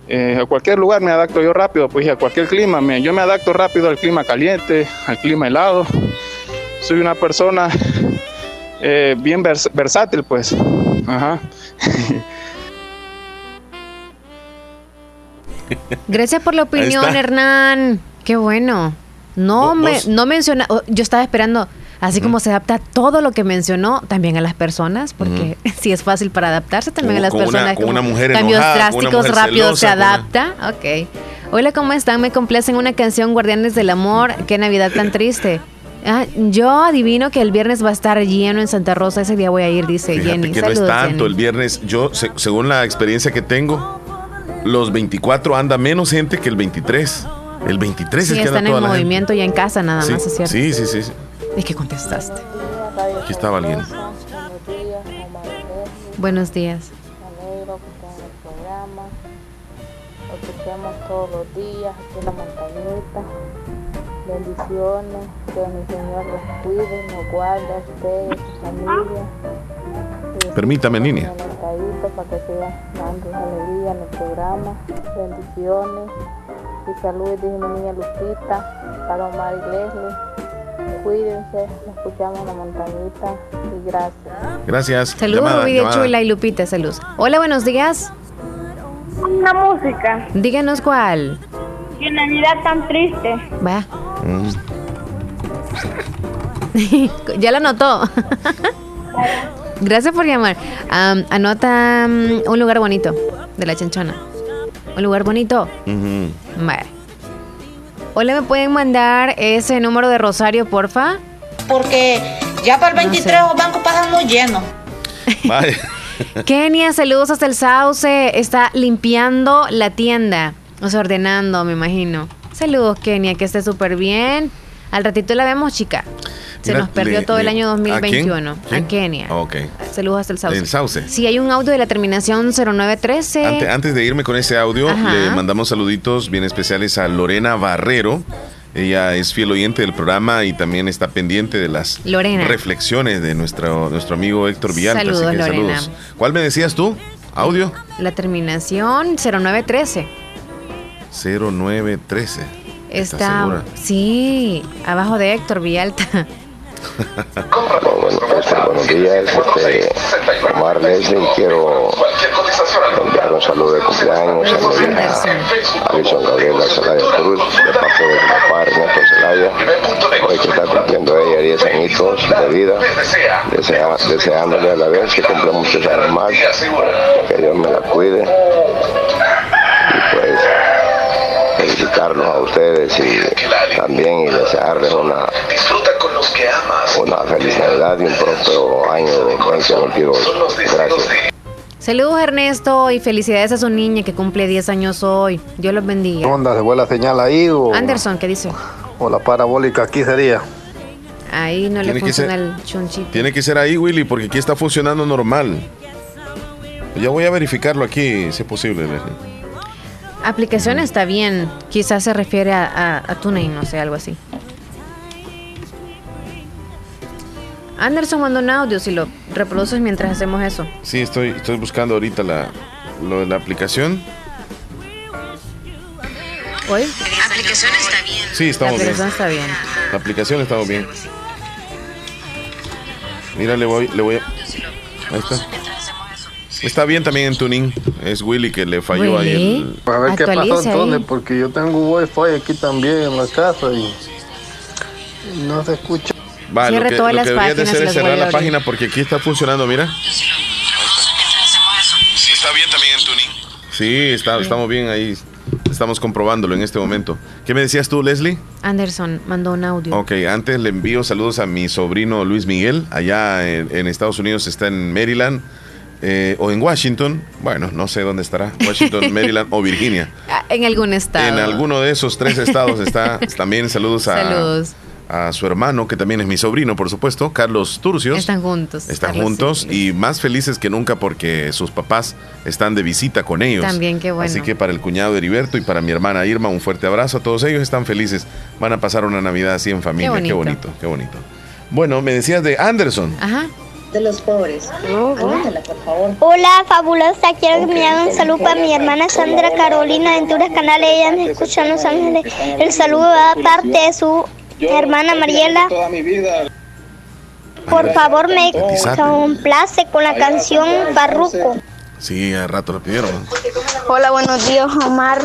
eh, a cualquier lugar me adapto yo rápido, pues a cualquier clima. yo me adapto rápido al clima caliente, al clima helado. Soy una persona eh, bien versátil, pues. Ajá. Gracias por la opinión, Hernán. Qué bueno. No, me, no menciona, yo estaba esperando, así como se adapta todo lo que mencionó, también a las personas, porque si es fácil para adaptarse también a las personas. Una, una mujer cambios drásticos rápidos se adapta. Ok. Hola, ¿cómo están? Me complacen una canción Guardianes del Amor. Qué Navidad tan triste. Ah, yo adivino que el viernes va a estar lleno en Santa Rosa. Ese día voy a ir, dice Jenny. Que no es tanto. El viernes, yo, según la experiencia que tengo, los 24 anda menos gente que el 23. El 23 sí, es que están en movimiento ya en casa nada más, ¿es cierto? Sí, sí, sí. ¿Y qué contestaste? Aquí estaba alguien. Buenos días. Me alegro que estén en el programa. Lo escuchamos todos los días aquí en la montañita. Bendiciones. Que mi Señor los cuide, nos guarde a ustedes, su familia. Permítame, niña. Para que sigan dando alegría en el programa. Bendiciones y saludos de mi niña Lupita, Palomar y Leslie. Cuídense, nos escuchamos en la montañita y gracias. Gracias. Saludos, de Chula y Lupita, saludos. Hola, buenos días. Una música. Díganos cuál. Qué Navidad tan triste. Va. Mm. ya la notó. Gracias por llamar. anota mm, un lugar bonito de la chanchona. Un lugar bonito. Vale. Hola, ¿me pueden mandar ese número de Rosario, porfa? Porque ya para el 23 los bancos pasan muy llenos. Vale. Kenia, saludos hasta el sauce. Está limpiando la tienda. O sea, ordenando, me imagino. Saludos, Kenia, que esté súper bien. Al ratito la vemos, chica. Se nos perdió todo el año 2021. ¿A, Kenia. Ok. Saludos hasta el Sauce. El Sauce. Sí, hay un audio de la terminación 0913. Antes, de irme con ese audio, le mandamos saluditos bien especiales a Lorena Barrero. Ella es fiel oyente del programa y también está pendiente de las reflexiones de nuestro, nuestro amigo Héctor Villalta. Saludos, Lorena. ¿Cuál me decías tú? ¿Audio? La terminación 0913. 0913. Está, sí, abajo de Héctor Villalta. bueno, este, buenos días, este, Omar Leslie, quiero enviar un saludo de cumpleaños a mi hija Alison Gabriela Zelaya Cruz, de parte de mi papá Ernesto Zelaya, hoy que está cumpliendo ella 10 añitos de vida, desea, deseándole a la vez que cumpla muchos años más, que Dios me la cuide. pues felicitarlos a ustedes y también y desearles una una feliz Navidad y un próspero año 2022. Gracias. Saludos Ernesto y felicidades a su niña que cumple 10 años hoy. Dios los bendiga. ¿Onda? ¿Se fue la señal ahí o...? Anderson, ¿qué dice? O la parabólica aquí sería. Ahí no le funciona el chunchito. Tiene que ser ahí, Willy, porque aquí está funcionando normal. Ya voy a verificarlo aquí, si es posible. Aplicación está bien. Quizás se refiere a, a, a TuneIn, no sé, algo así. Anderson mandó un audio, si lo reproduces mientras hacemos eso. Sí, estoy, estoy buscando ahorita la, lo de la aplicación. ¿Hoy? La aplicación está bien. Sí, estamos bien. La aplicación está bien. La aplicación estamos bien. Mira, le voy, le voy a... Ahí está. Está bien también en tuning. Es Willy que le falló ahí. El... A ver qué pasó entonces, porque yo tengo wifi aquí también en la casa y no se escucha. Va, lo que, todas lo que deberías de hacer es cerrar la página porque aquí está funcionando, mira. Está bien también en tuning. Sí, está, estamos bien ahí. Estamos comprobándolo en este momento. ¿Qué me decías tú, Leslie? Anderson mandó un audio. Ok, antes le envío saludos a mi sobrino Luis Miguel. Allá en, Estados Unidos está en Maryland. Eh, o en Washington, bueno, no sé dónde estará, Washington, Maryland o Virginia. En algún estado. En alguno de esos tres estados está. También saludos a, saludos a su hermano, que también es mi sobrino, por supuesto, Carlos Turcios. Están juntos. Están juntos y más felices que nunca porque sus papás están de visita con ellos. También, qué bueno. Así que para el cuñado Heriberto y para mi hermana Irma, un fuerte abrazo. Todos ellos están felices. Van a pasar una Navidad así en familia. Qué bonito, qué bonito. Bueno, me decías de Anderson. Ajá de los pobres. por favor. Hola, fabulosa. Quiero que me hagan un saludo para mi hermana Sandra Carolina Venturas Canales. Ella me escucha en Los Ángeles. El saludo va a parte de su hermana Mariela. Por favor, me complace con la canción Barruco. Sí, a rato lo pidieron. Hola, buenos días, Omar.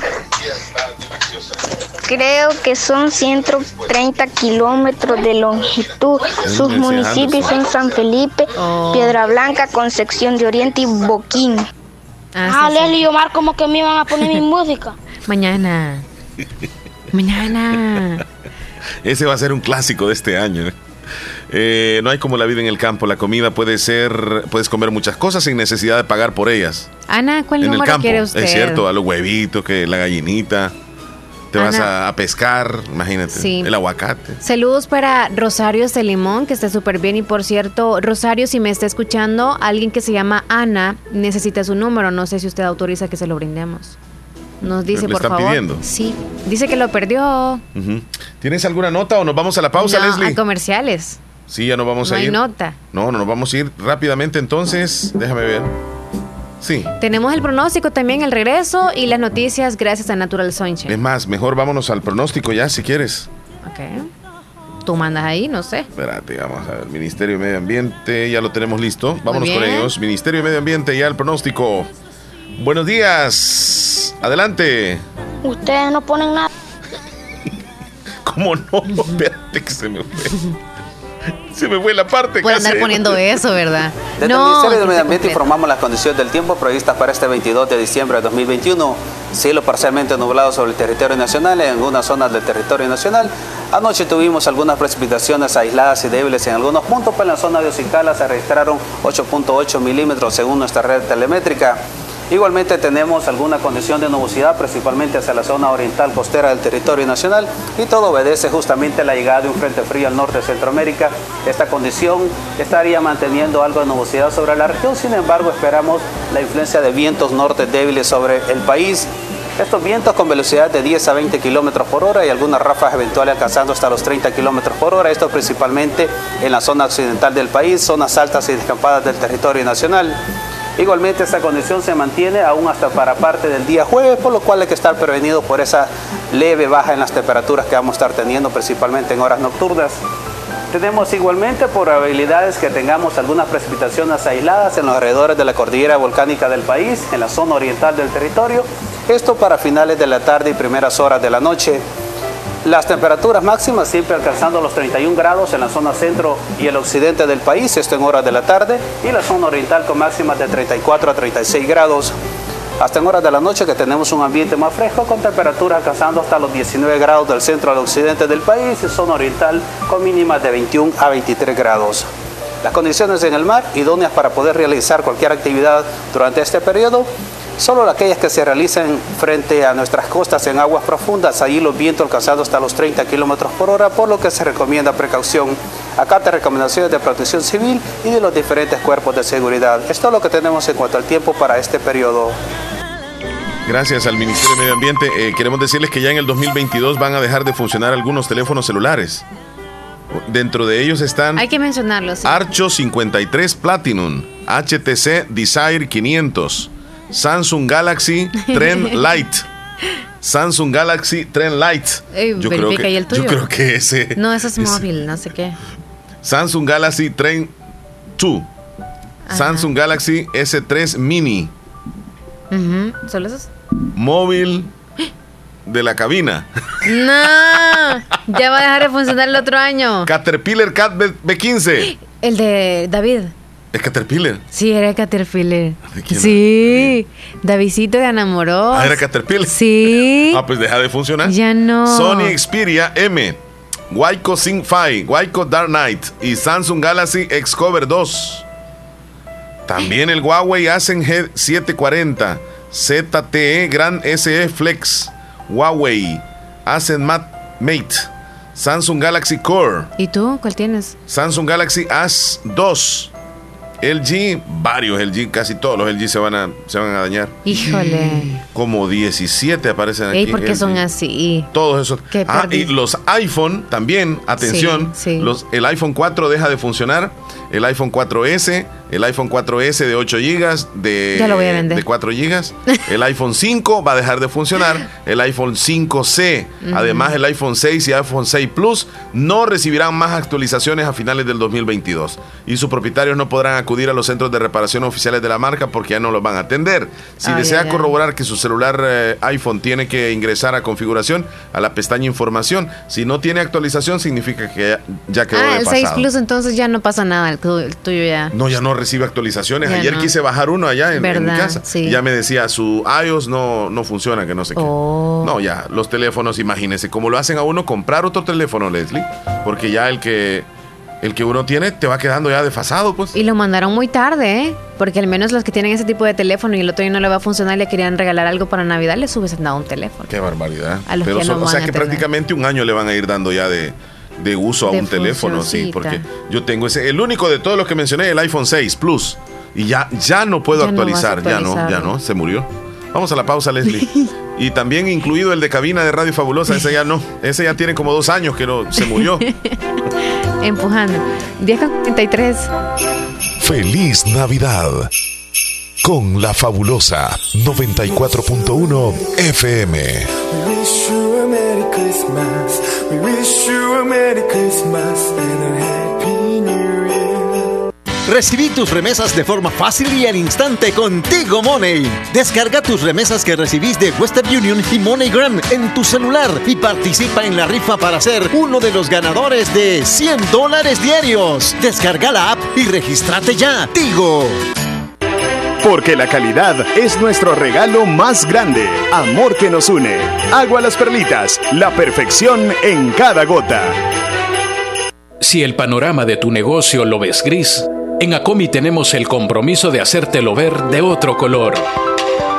Creo que son 130 kilómetros de longitud. Sus municipios son San Felipe, oh. Piedra Blanca, Concepción de Oriente y Boquín. Ah, ah Leli y Omar, como que me iban a poner mi música. Mañana. Mañana. Ese va a ser un clásico de este año. Eh, no hay como la vida en el campo. La comida puede ser, puedes comer muchas cosas sin necesidad de pagar por ellas. Ana, ¿cuál en número quiere usted? Es cierto, a los huevitos, que la gallinita. Te vas a, pescar, imagínate, el aguacate. Saludos para Rosario de Limón, que está súper bien. Y por cierto, Rosario, si me está escuchando, alguien que se llama Ana necesita su número. No sé si usted autoriza que se lo brindemos. Nos dice, por favor. Pidiendo? Sí, dice que lo perdió. ¿Tienes alguna nota o nos vamos a la pausa, Leslie? A comerciales. Sí, ya nos vamos a ir. No hay nota. No, no nos vamos a ir rápidamente entonces. Déjame ver. Sí. Tenemos el pronóstico también, el regreso y las noticias gracias a Natural Sunshine. Es más, mejor vámonos al pronóstico ya si quieres. Ok. Tú mandas ahí, no sé. Espérate, vamos a ver. Ministerio de Medio Ambiente, ya lo tenemos listo. Vámonos con ellos. Ministerio de Medio Ambiente, ya el pronóstico. Buenos días. Adelante. Ustedes no ponen nada. ¿Cómo no? Espérate que se me fue. Se me fue la parte. Puede andar poniendo eso, ¿verdad? Desde el Ministerio del Medio Ambiente informamos las condiciones del tiempo previstas para este 22 de diciembre de 2021. Cielo parcialmente nublado sobre el territorio nacional en algunas zonas del territorio nacional. Anoche tuvimos algunas precipitaciones aisladas y débiles en algunos puntos, pero en la zona de Ocicala se registraron 8.8 milímetros según nuestra red telemétrica. Igualmente tenemos alguna condición de nubosidad, principalmente hacia la zona oriental costera del territorio nacional, y todo obedece justamente a la llegada de un frente frío al norte de Centroamérica. Esta condición estaría manteniendo algo de nubosidad sobre la región, sin embargo esperamos la influencia de vientos norte débiles sobre el país. Estos vientos con velocidad de 10 a 20 kilómetros por hora y algunas ráfagas eventuales alcanzando hasta los 30 kilómetros por hora. Esto principalmente en la zona occidental del país, zonas altas y descampadas del territorio nacional. Igualmente esta condición se mantiene aún hasta para parte del día jueves, por lo cual hay que estar prevenido por esa leve baja en las temperaturas que vamos a estar teniendo, principalmente en horas nocturnas. Tenemos igualmente probabilidades que tengamos algunas precipitaciones aisladas en los alrededores de la cordillera volcánica del país, en la zona oriental del territorio. Esto para finales de la tarde y primeras horas de la noche. Las temperaturas máximas siempre alcanzando los 31 grados en la zona centro y el occidente del país, esto en horas de la tarde, y la zona oriental con máximas de 34 a 36 grados. Hasta en horas de la noche que tenemos un ambiente más fresco con temperaturas alcanzando hasta los 19 grados del centro al occidente del país y zona oriental con mínimas de 21 a 23 grados. Las condiciones en el mar idóneas para poder realizar cualquier actividad durante este periodo Solo aquellas que se realicen frente a nuestras costas en aguas profundas, allí los vientos alcanzando hasta los 30 kilómetros por hora, por lo que se recomienda precaución. Acá te recomendaciones de protección civil y de los diferentes cuerpos de seguridad. Esto es lo que tenemos en cuanto al tiempo para este periodo. Gracias al Ministerio de Medio Ambiente. Eh, queremos decirles que ya en el 2022 van a dejar de funcionar algunos teléfonos celulares. Dentro de ellos están. Hay que mencionarlos. Archo 53 Platinum, HTC Desire 500. Samsung Galaxy Trend Light. Samsung Galaxy Trend Light. yo, creo que, el tuyo. yo creo que ese. No, ese es móvil, no sé qué. Samsung Galaxy Trend 2. Samsung Galaxy S3 Mini. ¿Solo esos? Móvil de la cabina. No, ya va a dejar de funcionar el otro año. Caterpillar Cat B15. El de David. ¿Es Caterpillar? Sí, era Caterpillar. sí, Davidito de enamoró. Ah, era Caterpillar. Sí. Ah, pues deja de funcionar. Ya no. Sony Xperia M, Waiko Sync 5, Waiko Dark Knight y Samsung Galaxy Xcover 2. También el Huawei Ascend G740, ZTE Grand SE Flex, Huawei Ascend Mate Samsung Galaxy Core. ¿Y tú cuál tienes? Samsung Galaxy A2. LG, varios LG, casi todos los LG se van a, se van a dañar. Híjole. Como 17 aparecen aquí. ¿Y por qué son así? Todos esos. Ah, y los iPhone también, atención, Los, el iPhone 4 deja de funcionar, el iPhone 4S, el iPhone 4S de 8 GB, de, de 4 GB, el iPhone 5 va a dejar de funcionar, el iPhone 5C, además el iPhone 6 y iPhone 6 Plus no recibirán más actualizaciones a finales del 2022 y sus propietarios no podrán acudir a los centros de reparación oficiales de la marca porque ya no los van a atender. Si desea corroborar que su celular eh, iPhone tiene que ingresar a configuración a la pestaña información, si no tiene actualización significa que ya, quedó ah, el 6 Plus entonces ya no pasa nada, el, tuyo ya. No, ya no recibe actualizaciones. Ayer quise bajar uno allá en, mi casa ya me decía su iOS no, no funciona, que no sé qué. Oh. No, ya los teléfonos, imagínense, como lo hacen a uno comprar otro teléfono, Leslie, porque ya el que el que uno tiene te va quedando ya desfasado, pues. Y lo mandaron muy tarde, ¿eh? Porque al menos los que tienen ese tipo de teléfono y el otro día no le va a funcionar y le querían regalar algo para Navidad, les hubiesen dado un teléfono. Qué barbaridad. Pero o sea que prácticamente un año le van a ir dando ya de, de uso a un teléfono, sí, porque yo tengo ese, el único de todos los que mencioné, el iPhone 6 Plus, y ya, ya no puedo actualizar, ya no, ya no, se murió. Vamos a la pausa, Leslie. y también incluido el de cabina de Radio Fabulosa, ese ya no, ese ya tiene como dos años que no, se murió. Empujando. 10 43. Feliz Navidad. Con la fabulosa 94.1 FM. Recibí tus remesas de forma fácil y al instante contigo Money. Descarga tus remesas que recibís de Western Union y MoneyGram en tu celular y participa en la rifa para ser uno de los ganadores de 100 dólares diarios. Descarga la app y regístrate ya. Tigo. Porque la calidad es nuestro regalo más grande. Amor que nos une. Agua las perlitas. La perfección en cada gota. Si el panorama de tu negocio lo ves gris, en Acomi tenemos el compromiso de hacértelo ver de otro color.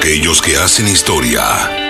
Aquellos que hacen historia,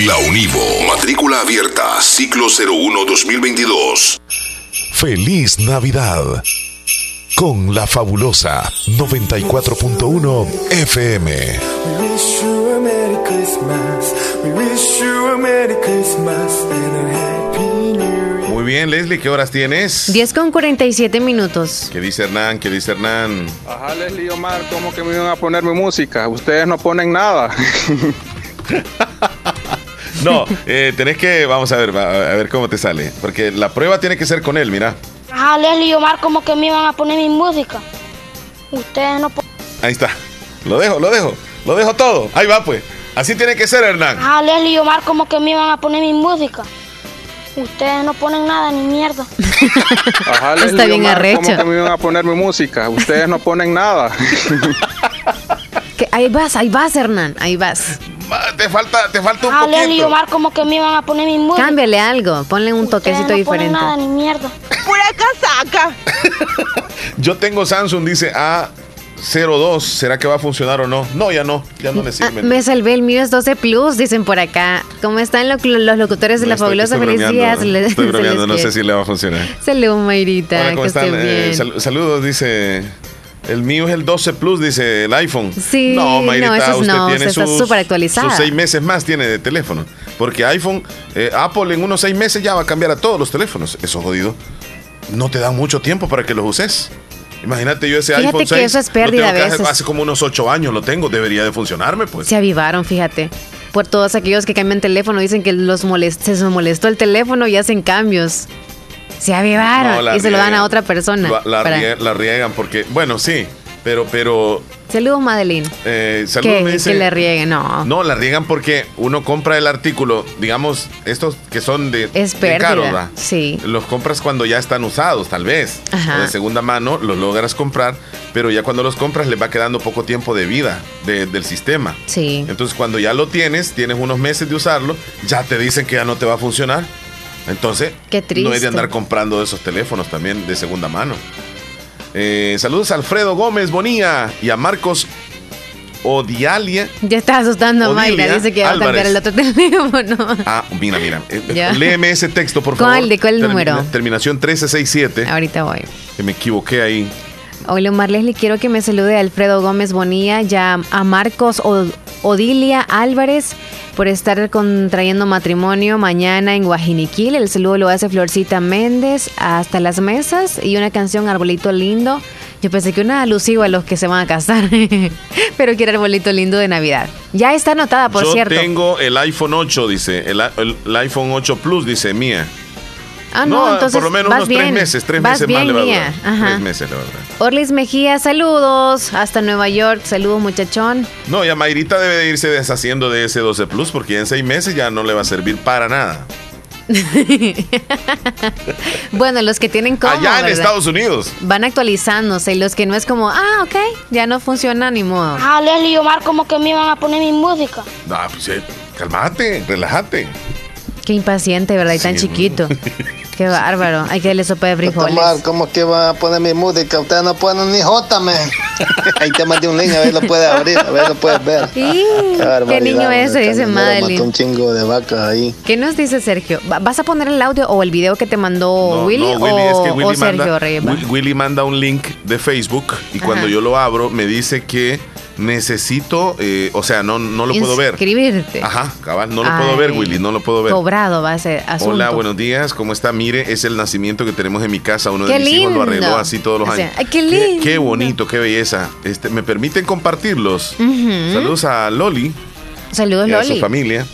la Univo. Matrícula abierta ciclo 01-2022. Feliz Navidad. Con la fabulosa 94.1 FM. Muy bien, Leslie, ¿qué horas tienes? 10 con 47 minutos. ¿Qué dice Hernán? ¿Qué dice Hernán? Ajá, Leslie Omar, ¿cómo que me iban a poner mi música? Ustedes no ponen nada. No, eh, tenés que, vamos a ver, a ver cómo te sale. Porque la prueba tiene que ser con él, mira. Ajá, Leslie y Omar, como que me iban a poner mi música. Ustedes no Ahí está. Lo dejo, lo dejo. Lo dejo todo. Ahí va, pues. Así tiene que ser, Hernán. Ah, Leslie y Omar como que me iban a poner mi música. Ustedes no ponen nada ni mierda. Ajá, Leslie Está bien Omar, arrecho. ¿Cómo que me iban a poner mi música? Ustedes no ponen nada. Que ahí vas, ahí vas, Hernán, ahí vas. Te falta, te falta un Ah, Leslie y poquito. Omar como que me iban a poner mi música. Cámbiale algo, ponle un Ustedes toquecito no ponen diferente. nada ni mierda. Pura casaca. Yo tengo Samsung, dice A02. ¿Será que va a funcionar o no? No, ya no. Ya no le Ah, sirve. me salvé, el mío es 12 Plus, dicen por acá. ¿Cómo están lo- los locutores de No, la estoy- fabulosa estoy felicidad? Estoy bromeando, no sé si le va a funcionar. Salud, Mayrita, Hola, que ¿cómo esté están? Eh, sal- saludos, dice. El mío es el 12 Plus, dice el iPhone. Sí, no, Mayrita, no, usted no, tiene usted está sus, súper actualizada. sus seis meses más tiene de teléfono. Porque iPhone, eh, Apple en unos seis meses ya va a cambiar a todos los teléfonos. Eso jodido. No te dan mucho tiempo para que los uses. Imagínate yo ese Fíjate iPhone que 6. eso es pérdida que a veces. Hace como unos ocho años lo tengo. Debería de funcionarme, pues. Se avivaron, fíjate. Por todos aquellos que cambian teléfono, dicen que los molest se les molestó el teléfono y hacen cambios. Se avivaron No, y se lo dan a otra persona. La, riegan porque, bueno, sí, pero, pero, Saludos, Madeline. eh, saludos, Que, me dice- que le rieguen, no. No, la riegan porque uno compra el artículo, digamos, estos que son de, Es de ¿verdad? Sí. Los compras cuando ya están usados, tal vez. Ajá. O de segunda mano los logras comprar, pero ya cuando los compras les va quedando poco tiempo de vida de- del sistema. Sí. Entonces, cuando ya lo tienes, tienes unos meses de usarlo, ya te dicen que ya no te va a funcionar. Entonces, Qué no hay de andar comprando esos teléfonos también de segunda mano. Eh, saludos a Alfredo Gómez Bonilla y a Marcos Odialia. Ya está asustando a Mayra. Dice que va a cambiar el otro teléfono. Ah, mira, mira. Ya. Léeme ese texto, por ¿Cuál? favor. ¿De cuál número? Terminación 1367. Ahorita voy. Que me equivoqué ahí. Hola, Omar Leslie. Quiero que me salude a Alfredo Gómez Bonilla, ya a Marcos Odilia Álvarez por estar contrayendo matrimonio mañana en Guajiniquil. El saludo lo hace Florcita Méndez hasta las mesas y una canción Arbolito Lindo. Yo pensé que una alusiva a los que se van a casar, pero quiero Arbolito Lindo de Navidad. Ya está anotada, por Yo cierto. tengo el iPhone 8, dice. El, el- el iPhone 8 Plus, dice mía. Ah, no, entonces por lo menos vas unos bien. tres meses. Tres Vas meses bien, más le va a durar. Ajá. Tres meses, la verdad. Orlis Mejía, saludos hasta Nueva York. Saludos, muchachón. No, ya Mayrita debe de irse deshaciendo de ese 12 Plus porque en seis meses ya no le va a servir para nada. bueno, los que tienen como. Allá en ¿verdad? Estados Unidos. Van actualizándose y los que no es como, ah, ok, ya no funciona ni modo. Ah, Leslie y Omar como que me iban a poner mi música. No, pues eh, cálmate, relájate. Qué impaciente, ¿verdad? Y tan Sí. chiquito. Qué bárbaro. Hay que darle sopa de frijoles. Omar, ¿cómo que va a poner mi música? Ustedes no ponen ni J, man. Ahí te mandé un link, a ver lo puedes abrir, a ver lo puedes ver. Sí, ¿Qué niño ese? Dice Mató Madeline. un chingo de vacas ahí. ¿Qué nos dice Sergio? ¿Va- ¿Vas a poner el audio o el video que te mandó No, Willy, no, Willy, o, es que o Willy Sergio Reyes? Wi- Willy manda un link de Facebook y cuando Ajá. yo lo abro me dice que necesito, eh, o sea, no, no lo puedo ver. Inscribirte. Ajá, cabal, no lo Ay. puedo ver, Willy, no lo puedo ver. Cobrado va a ser asunto. Hola, buenos días, ¿cómo está? Mire, es el nacimiento que tenemos en mi casa. Uno de mis hijos lo arregló así todos los O sea, años. qué lindo. Qué, bonito, qué belleza. Este, ¿Me permiten compartirlos? Saludos a Loli Saludos, y a su Loli. familia.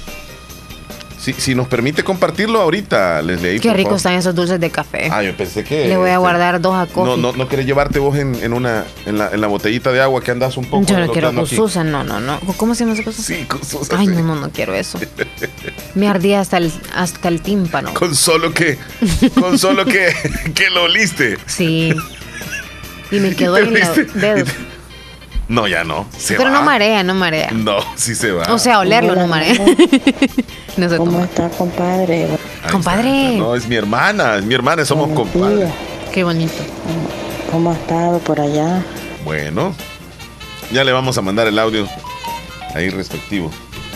Si, si nos permite compartirlo ahorita, les leí. Qué ricos favor. están esos dulces de café. Ah, yo pensé que. Le voy a este, guardar dos a No, coffee. no, no querés llevarte vos en, en una en la, en la botellita de agua que andas un poco. Yo no quiero aquí. Susan, no, no, no. ¿Cómo se llama esa cosa? Sí, Susan, Ay, sí. no, no, no quiero eso. Me ardía hasta el, hasta el tímpano. Con solo que, con solo que, que lo oliste. Sí. Y me quedó en los dedos. No, ya no. Se Pero va. no marea, no marea. No, sí se va. O sea, olerlo no marea. no se ¿Cómo toma. está, compadre? Ahí Compadre. está. No, es mi hermana, es mi hermana, somos compadres. Qué bonito. ¿Cómo ha estado por allá? Bueno, ya le vamos a mandar el audio ahí respectivo.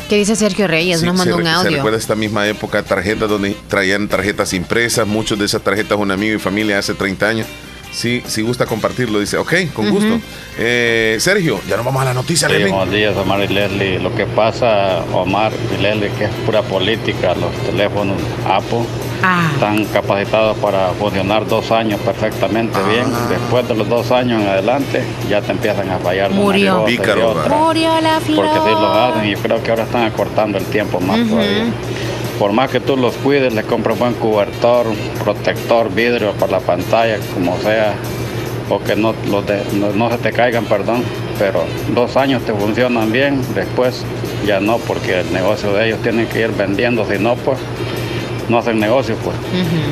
¿Qué dice Sergio Reyes? Sí, Nos mandó un re- Se audio. recuerda esta misma época, tarjetas donde traían tarjetas impresas, muchos de esas tarjetas un amigo y familia hace 30 años. Sí, si gusta compartirlo, dice, ok, con gusto. Eh, Sergio, ya nos vamos a la noticia, Sí, buenos días, Omar y Leslie. Lo que pasa, Omar y Leslie, que es pura política. Los teléfonos Apple Ah. están capacitados para funcionar dos años perfectamente Ah. bien. Después de los dos años en adelante, ya te empiezan a fallar. Murió. Pícaro. Murió la flor. Porque sí los hacen y creo que ahora están acortando el tiempo más todavía. Por más que tú los cuides, les compras buen cubertor, protector, vidrio para la pantalla, como sea, o que no, los de- no, no se te caigan, perdón. pero dos años te funcionan bien, después ya no, porque el negocio de ellos tiene que ir vendiendo, si no, pues no hacen negocio, pues.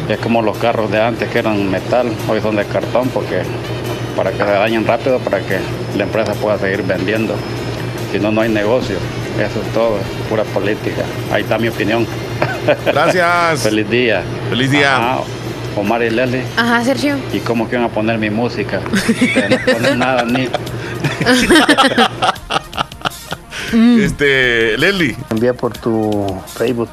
Es como los carros de antes que eran metal, hoy son de cartón, porque para que se dañen rápido, para que la empresa pueda seguir vendiendo. Si no, no hay negocio. Eso es todo, es pura política. Ahí está mi opinión. Gracias. Feliz día. Feliz día. Omar y Leslie. Ajá, Sergio. ¿Y cómo que van a poner mi música? no ponen nada ni. este, Leslie. Envía por tu Facebook.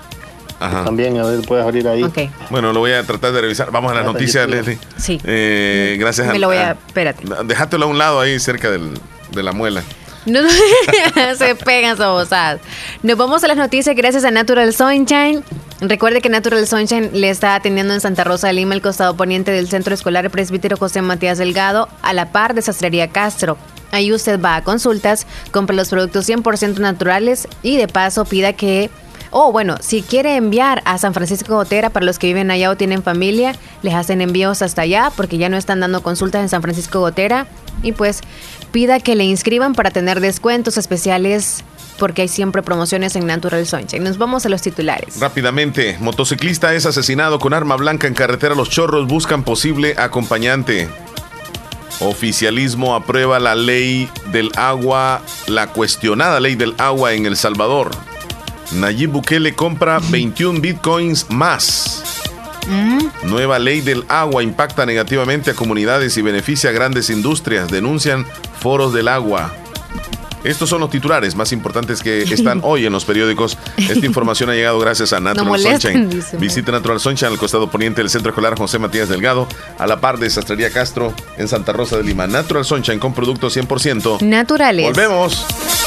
Ajá. También, a ver, puedes abrir ahí. Bueno, lo voy a tratar de revisar. Vamos a las noticias, Leslie. Sí. Eh, gracias Me lo voy a. Espérate. Déjatelo a un lado ahí, cerca del, de la muela. No, se pegan sobosadas. Nos vamos a las noticias gracias a Natural Sunshine. Recuerde que Natural Sunshine le está atendiendo en Santa Rosa de Lima, el costado poniente del Centro Escolar Presbítero José Matías Delgado, a la par de Sastrería Castro. Ahí usted va a consultas, compra los productos 100% naturales y de paso pida que o bueno, si quiere enviar a San Francisco Gotera, para los que viven allá o tienen familia, les hacen envíos hasta allá porque ya no están dando consultas en San Francisco Gotera. Y pues pida que le inscriban para tener descuentos especiales porque hay siempre promociones en Natural Sunshine. Nos vamos a los titulares. Rápidamente, motociclista es asesinado con arma blanca en carretera Los Chorros, buscan posible acompañante. Oficialismo aprueba la ley del agua, la cuestionada ley del agua en El Salvador. Nayib Bukele compra 21 bitcoins más. Mm. Nueva ley del agua impacta negativamente a comunidades y beneficia a grandes industrias, denuncian foros del agua. Estos son los titulares más importantes que están hoy en los periódicos. Esta información ha llegado gracias a Natural Sunshine. Visite Natural Sunshine al costado poniente del Centro Escolar José Matías Delgado, a la par de Sastrería Castro en Santa Rosa de Lima. Natural Sunshine con productos 100% naturales. Volvemos.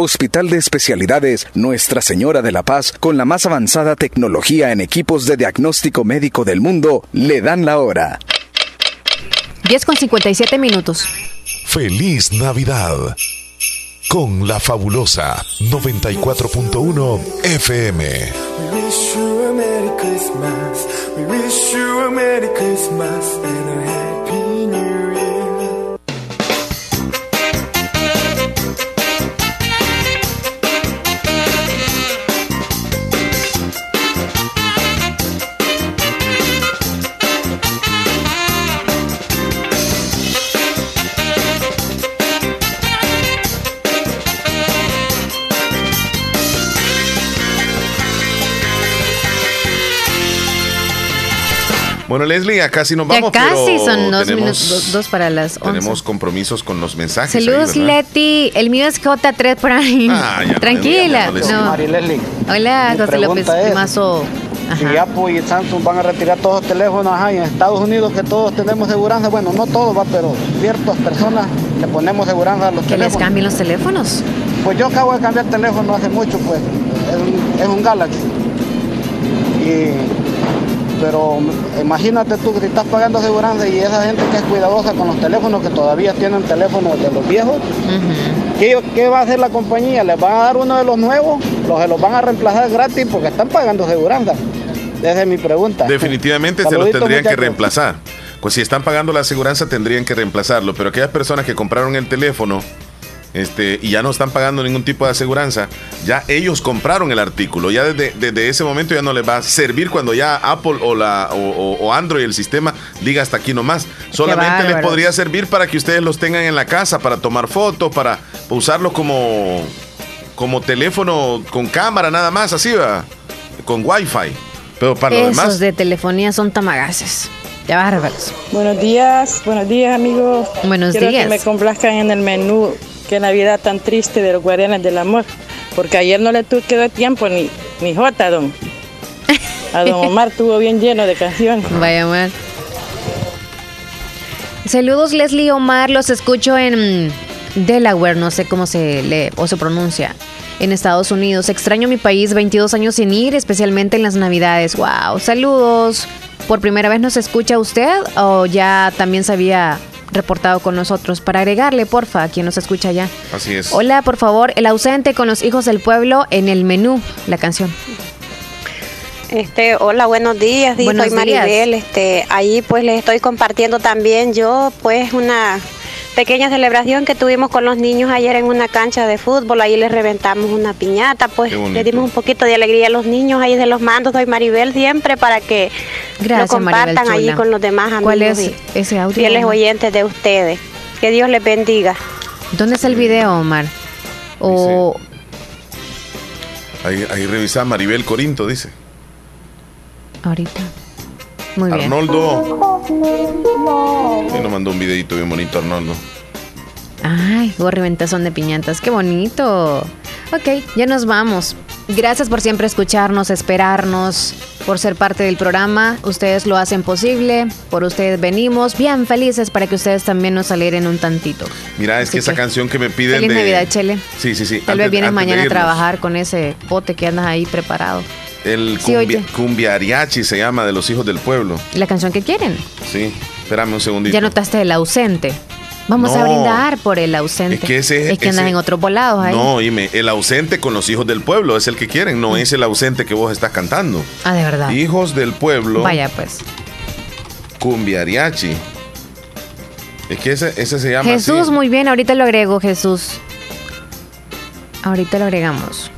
Hospital de Especialidades Nuestra Señora de la Paz, con la más avanzada tecnología en equipos de diagnóstico médico del mundo, le dan la hora. 10 con 57 minutos. Feliz Navidad. Con la fabulosa 94.1 FM. We wish you a Merry Christmas. We wish you a Merry Christmas and a Bueno, Leslie, acá sí nos vamos. Ya casi son dos, minutos, dos, para las 11. Tenemos compromisos con los mensajes. Saludos, Leti. El mío es J3 por ahí. Ah, Tranquila. No, Hola, José López Mazo. Si Apple y Samsung van a retirar todos los teléfonos ajá, en Estados Unidos que todos tenemos seguridad, bueno, no todos, va, pero ciertas personas le ponemos seguridad a los teléfonos. ¿Que les cambien los teléfonos? Pues yo acabo de cambiar teléfono hace mucho, pues es un, Galaxy. Pero imagínate tú que te estás pagando seguridad y esa gente que es cuidadosa con los teléfonos, que todavía tienen teléfonos de los viejos, ¿qué, va a hacer la compañía? ¿Les va a dar uno de los nuevos? ¿Los se los van a reemplazar gratis porque están pagando seguridad? Esa es mi pregunta. Definitivamente se los tendrían que reemplazar. Pues si están pagando la aseguranza tendrían que reemplazarlo, pero aquellas personas que compraron el teléfono este, y ya no están pagando ningún tipo de aseguranza, ya ellos compraron el artículo, ya desde, ese momento ya no les va a servir cuando ya Apple o, la, o, Android, el sistema, diga hasta aquí nomás. Solamente les podría servir para que ustedes los tengan en la casa, para tomar fotos, para usarlo como, como teléfono con cámara nada más, así va, con wifi. Pero para Esos demás. de telefonía son tamagaces. Ya bárbaros. Buenos días, buenos días amigos. Buenos Quiero días. que me complazcan en el menú Qué Navidad tan triste de los Guardianes del Amor. Porque ayer no le tuve quedó tiempo ni, ni Jota, don. A don Omar estuvo bien lleno de canciones. Vaya Omar. Saludos Leslie Omar, los escucho en Delaware, no sé cómo se lee o se pronuncia en Estados Unidos. Extraño mi país, 22 años sin ir, especialmente en las Navidades. ¡Wow! Saludos. ¿Por primera vez nos escucha usted o ya también se había reportado con nosotros? Para agregarle, porfa, a quien nos escucha ya. Así es. Hola, por favor, el ausente con los hijos del pueblo en el menú, la canción. Este, hola, buenos días, soy Maribel. Este, ahí pues les estoy compartiendo también yo pues una pequeña celebración que tuvimos con los niños ayer en una cancha de fútbol. Ahí les reventamos una piñata, pues le dimos un poquito de alegría a los niños ahí de los mandos. Soy Maribel siempre para que lo compartan allí con los demás amigos. ¿Cuál es ese audio? Fieles oyentes de ustedes. Que Dios les bendiga. ¿Dónde está el video, Omar? O... Ahí, ahí revisa Maribel Corinto, dice. Ahorita. Muy bien. Arnoldo. Y nos mandó un videito bien bonito, Arnoldo. Ay, hubo reventazón de piñatas. Qué bonito. Ok, ya nos vamos. Gracias por siempre escucharnos, esperarnos, por ser parte del programa. Ustedes lo hacen posible. Por ustedes venimos. Bien felices para que ustedes también nos alegren un tantito. Mira, es que, esa canción que me piden. Feliz Navidad, Chele. Sí, sí, sí. Tal vez vienes mañana a trabajar con ese pote que andas ahí preparado. El cumbiariachi se llama de los hijos del pueblo. ¿La canción que quieren? Sí, espérame un segundito. Ya notaste el ausente. Vamos a brindar por el ausente. Es que ese es que andas en otros volados ahí. No, dime, el ausente con los hijos del pueblo es el que quieren, no mm. es el ausente que vos estás cantando. Ah, de verdad. Hijos del pueblo. Vaya pues. Cumbiariachi. Es que ese, ese se llama. Jesús, muy bien, ahorita lo agrego, Jesús. Ahorita lo agregamos.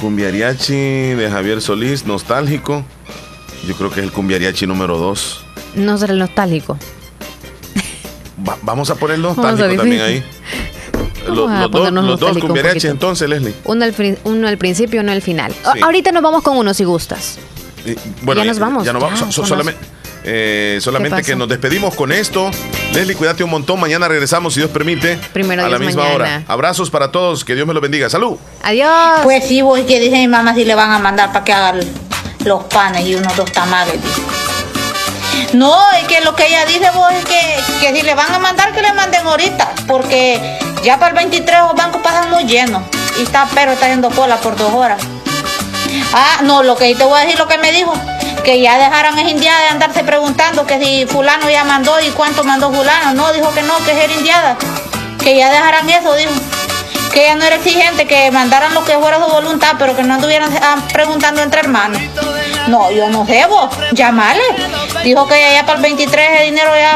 Cumbiariachi de Javier Solís, nostálgico. Yo creo que es el Cumbiariachi número 2. No será el nostálgico. vamos a poner el nostálgico también ahí. los, dos, los dos Cumbiariachi entonces, Leslie. Uno al, uno al principio, uno al final. Ahorita nos vamos con uno si gustas. bueno, ya nos vamos. Ya nos vamos. solamente, eh, solamente que nos despedimos con esto. Leslie, cuídate un montón. Mañana regresamos, si Dios permite. Primero a la misma hora. Abrazos para todos. Que Dios me los bendiga. Salud. Adiós. Pues sí, voy que dice mi mamá si le van a mandar para que hagan los panes y unos dos tamales. No, es que lo que ella dice vos es que, que si le van a mandar, que le manden ahorita. Porque ya para el 23 los bancos pasan muy llenos. Y está, pero está haciendo cola por dos horas. Ah, no, lo que te voy a decir lo que me dijo que ya dejaran esa indiada de andarse preguntando que si fulano ya mandó y cuánto mandó fulano. No, dijo que no, que era indiada. Que ya dejaran eso, dijo. Que ella no era exigente, que mandaran lo que fuera su voluntad, pero que no anduvieran ah, preguntando entre hermanos. No, yo no sé vos, llamale. Dijo que ya para el 23 ese dinero ya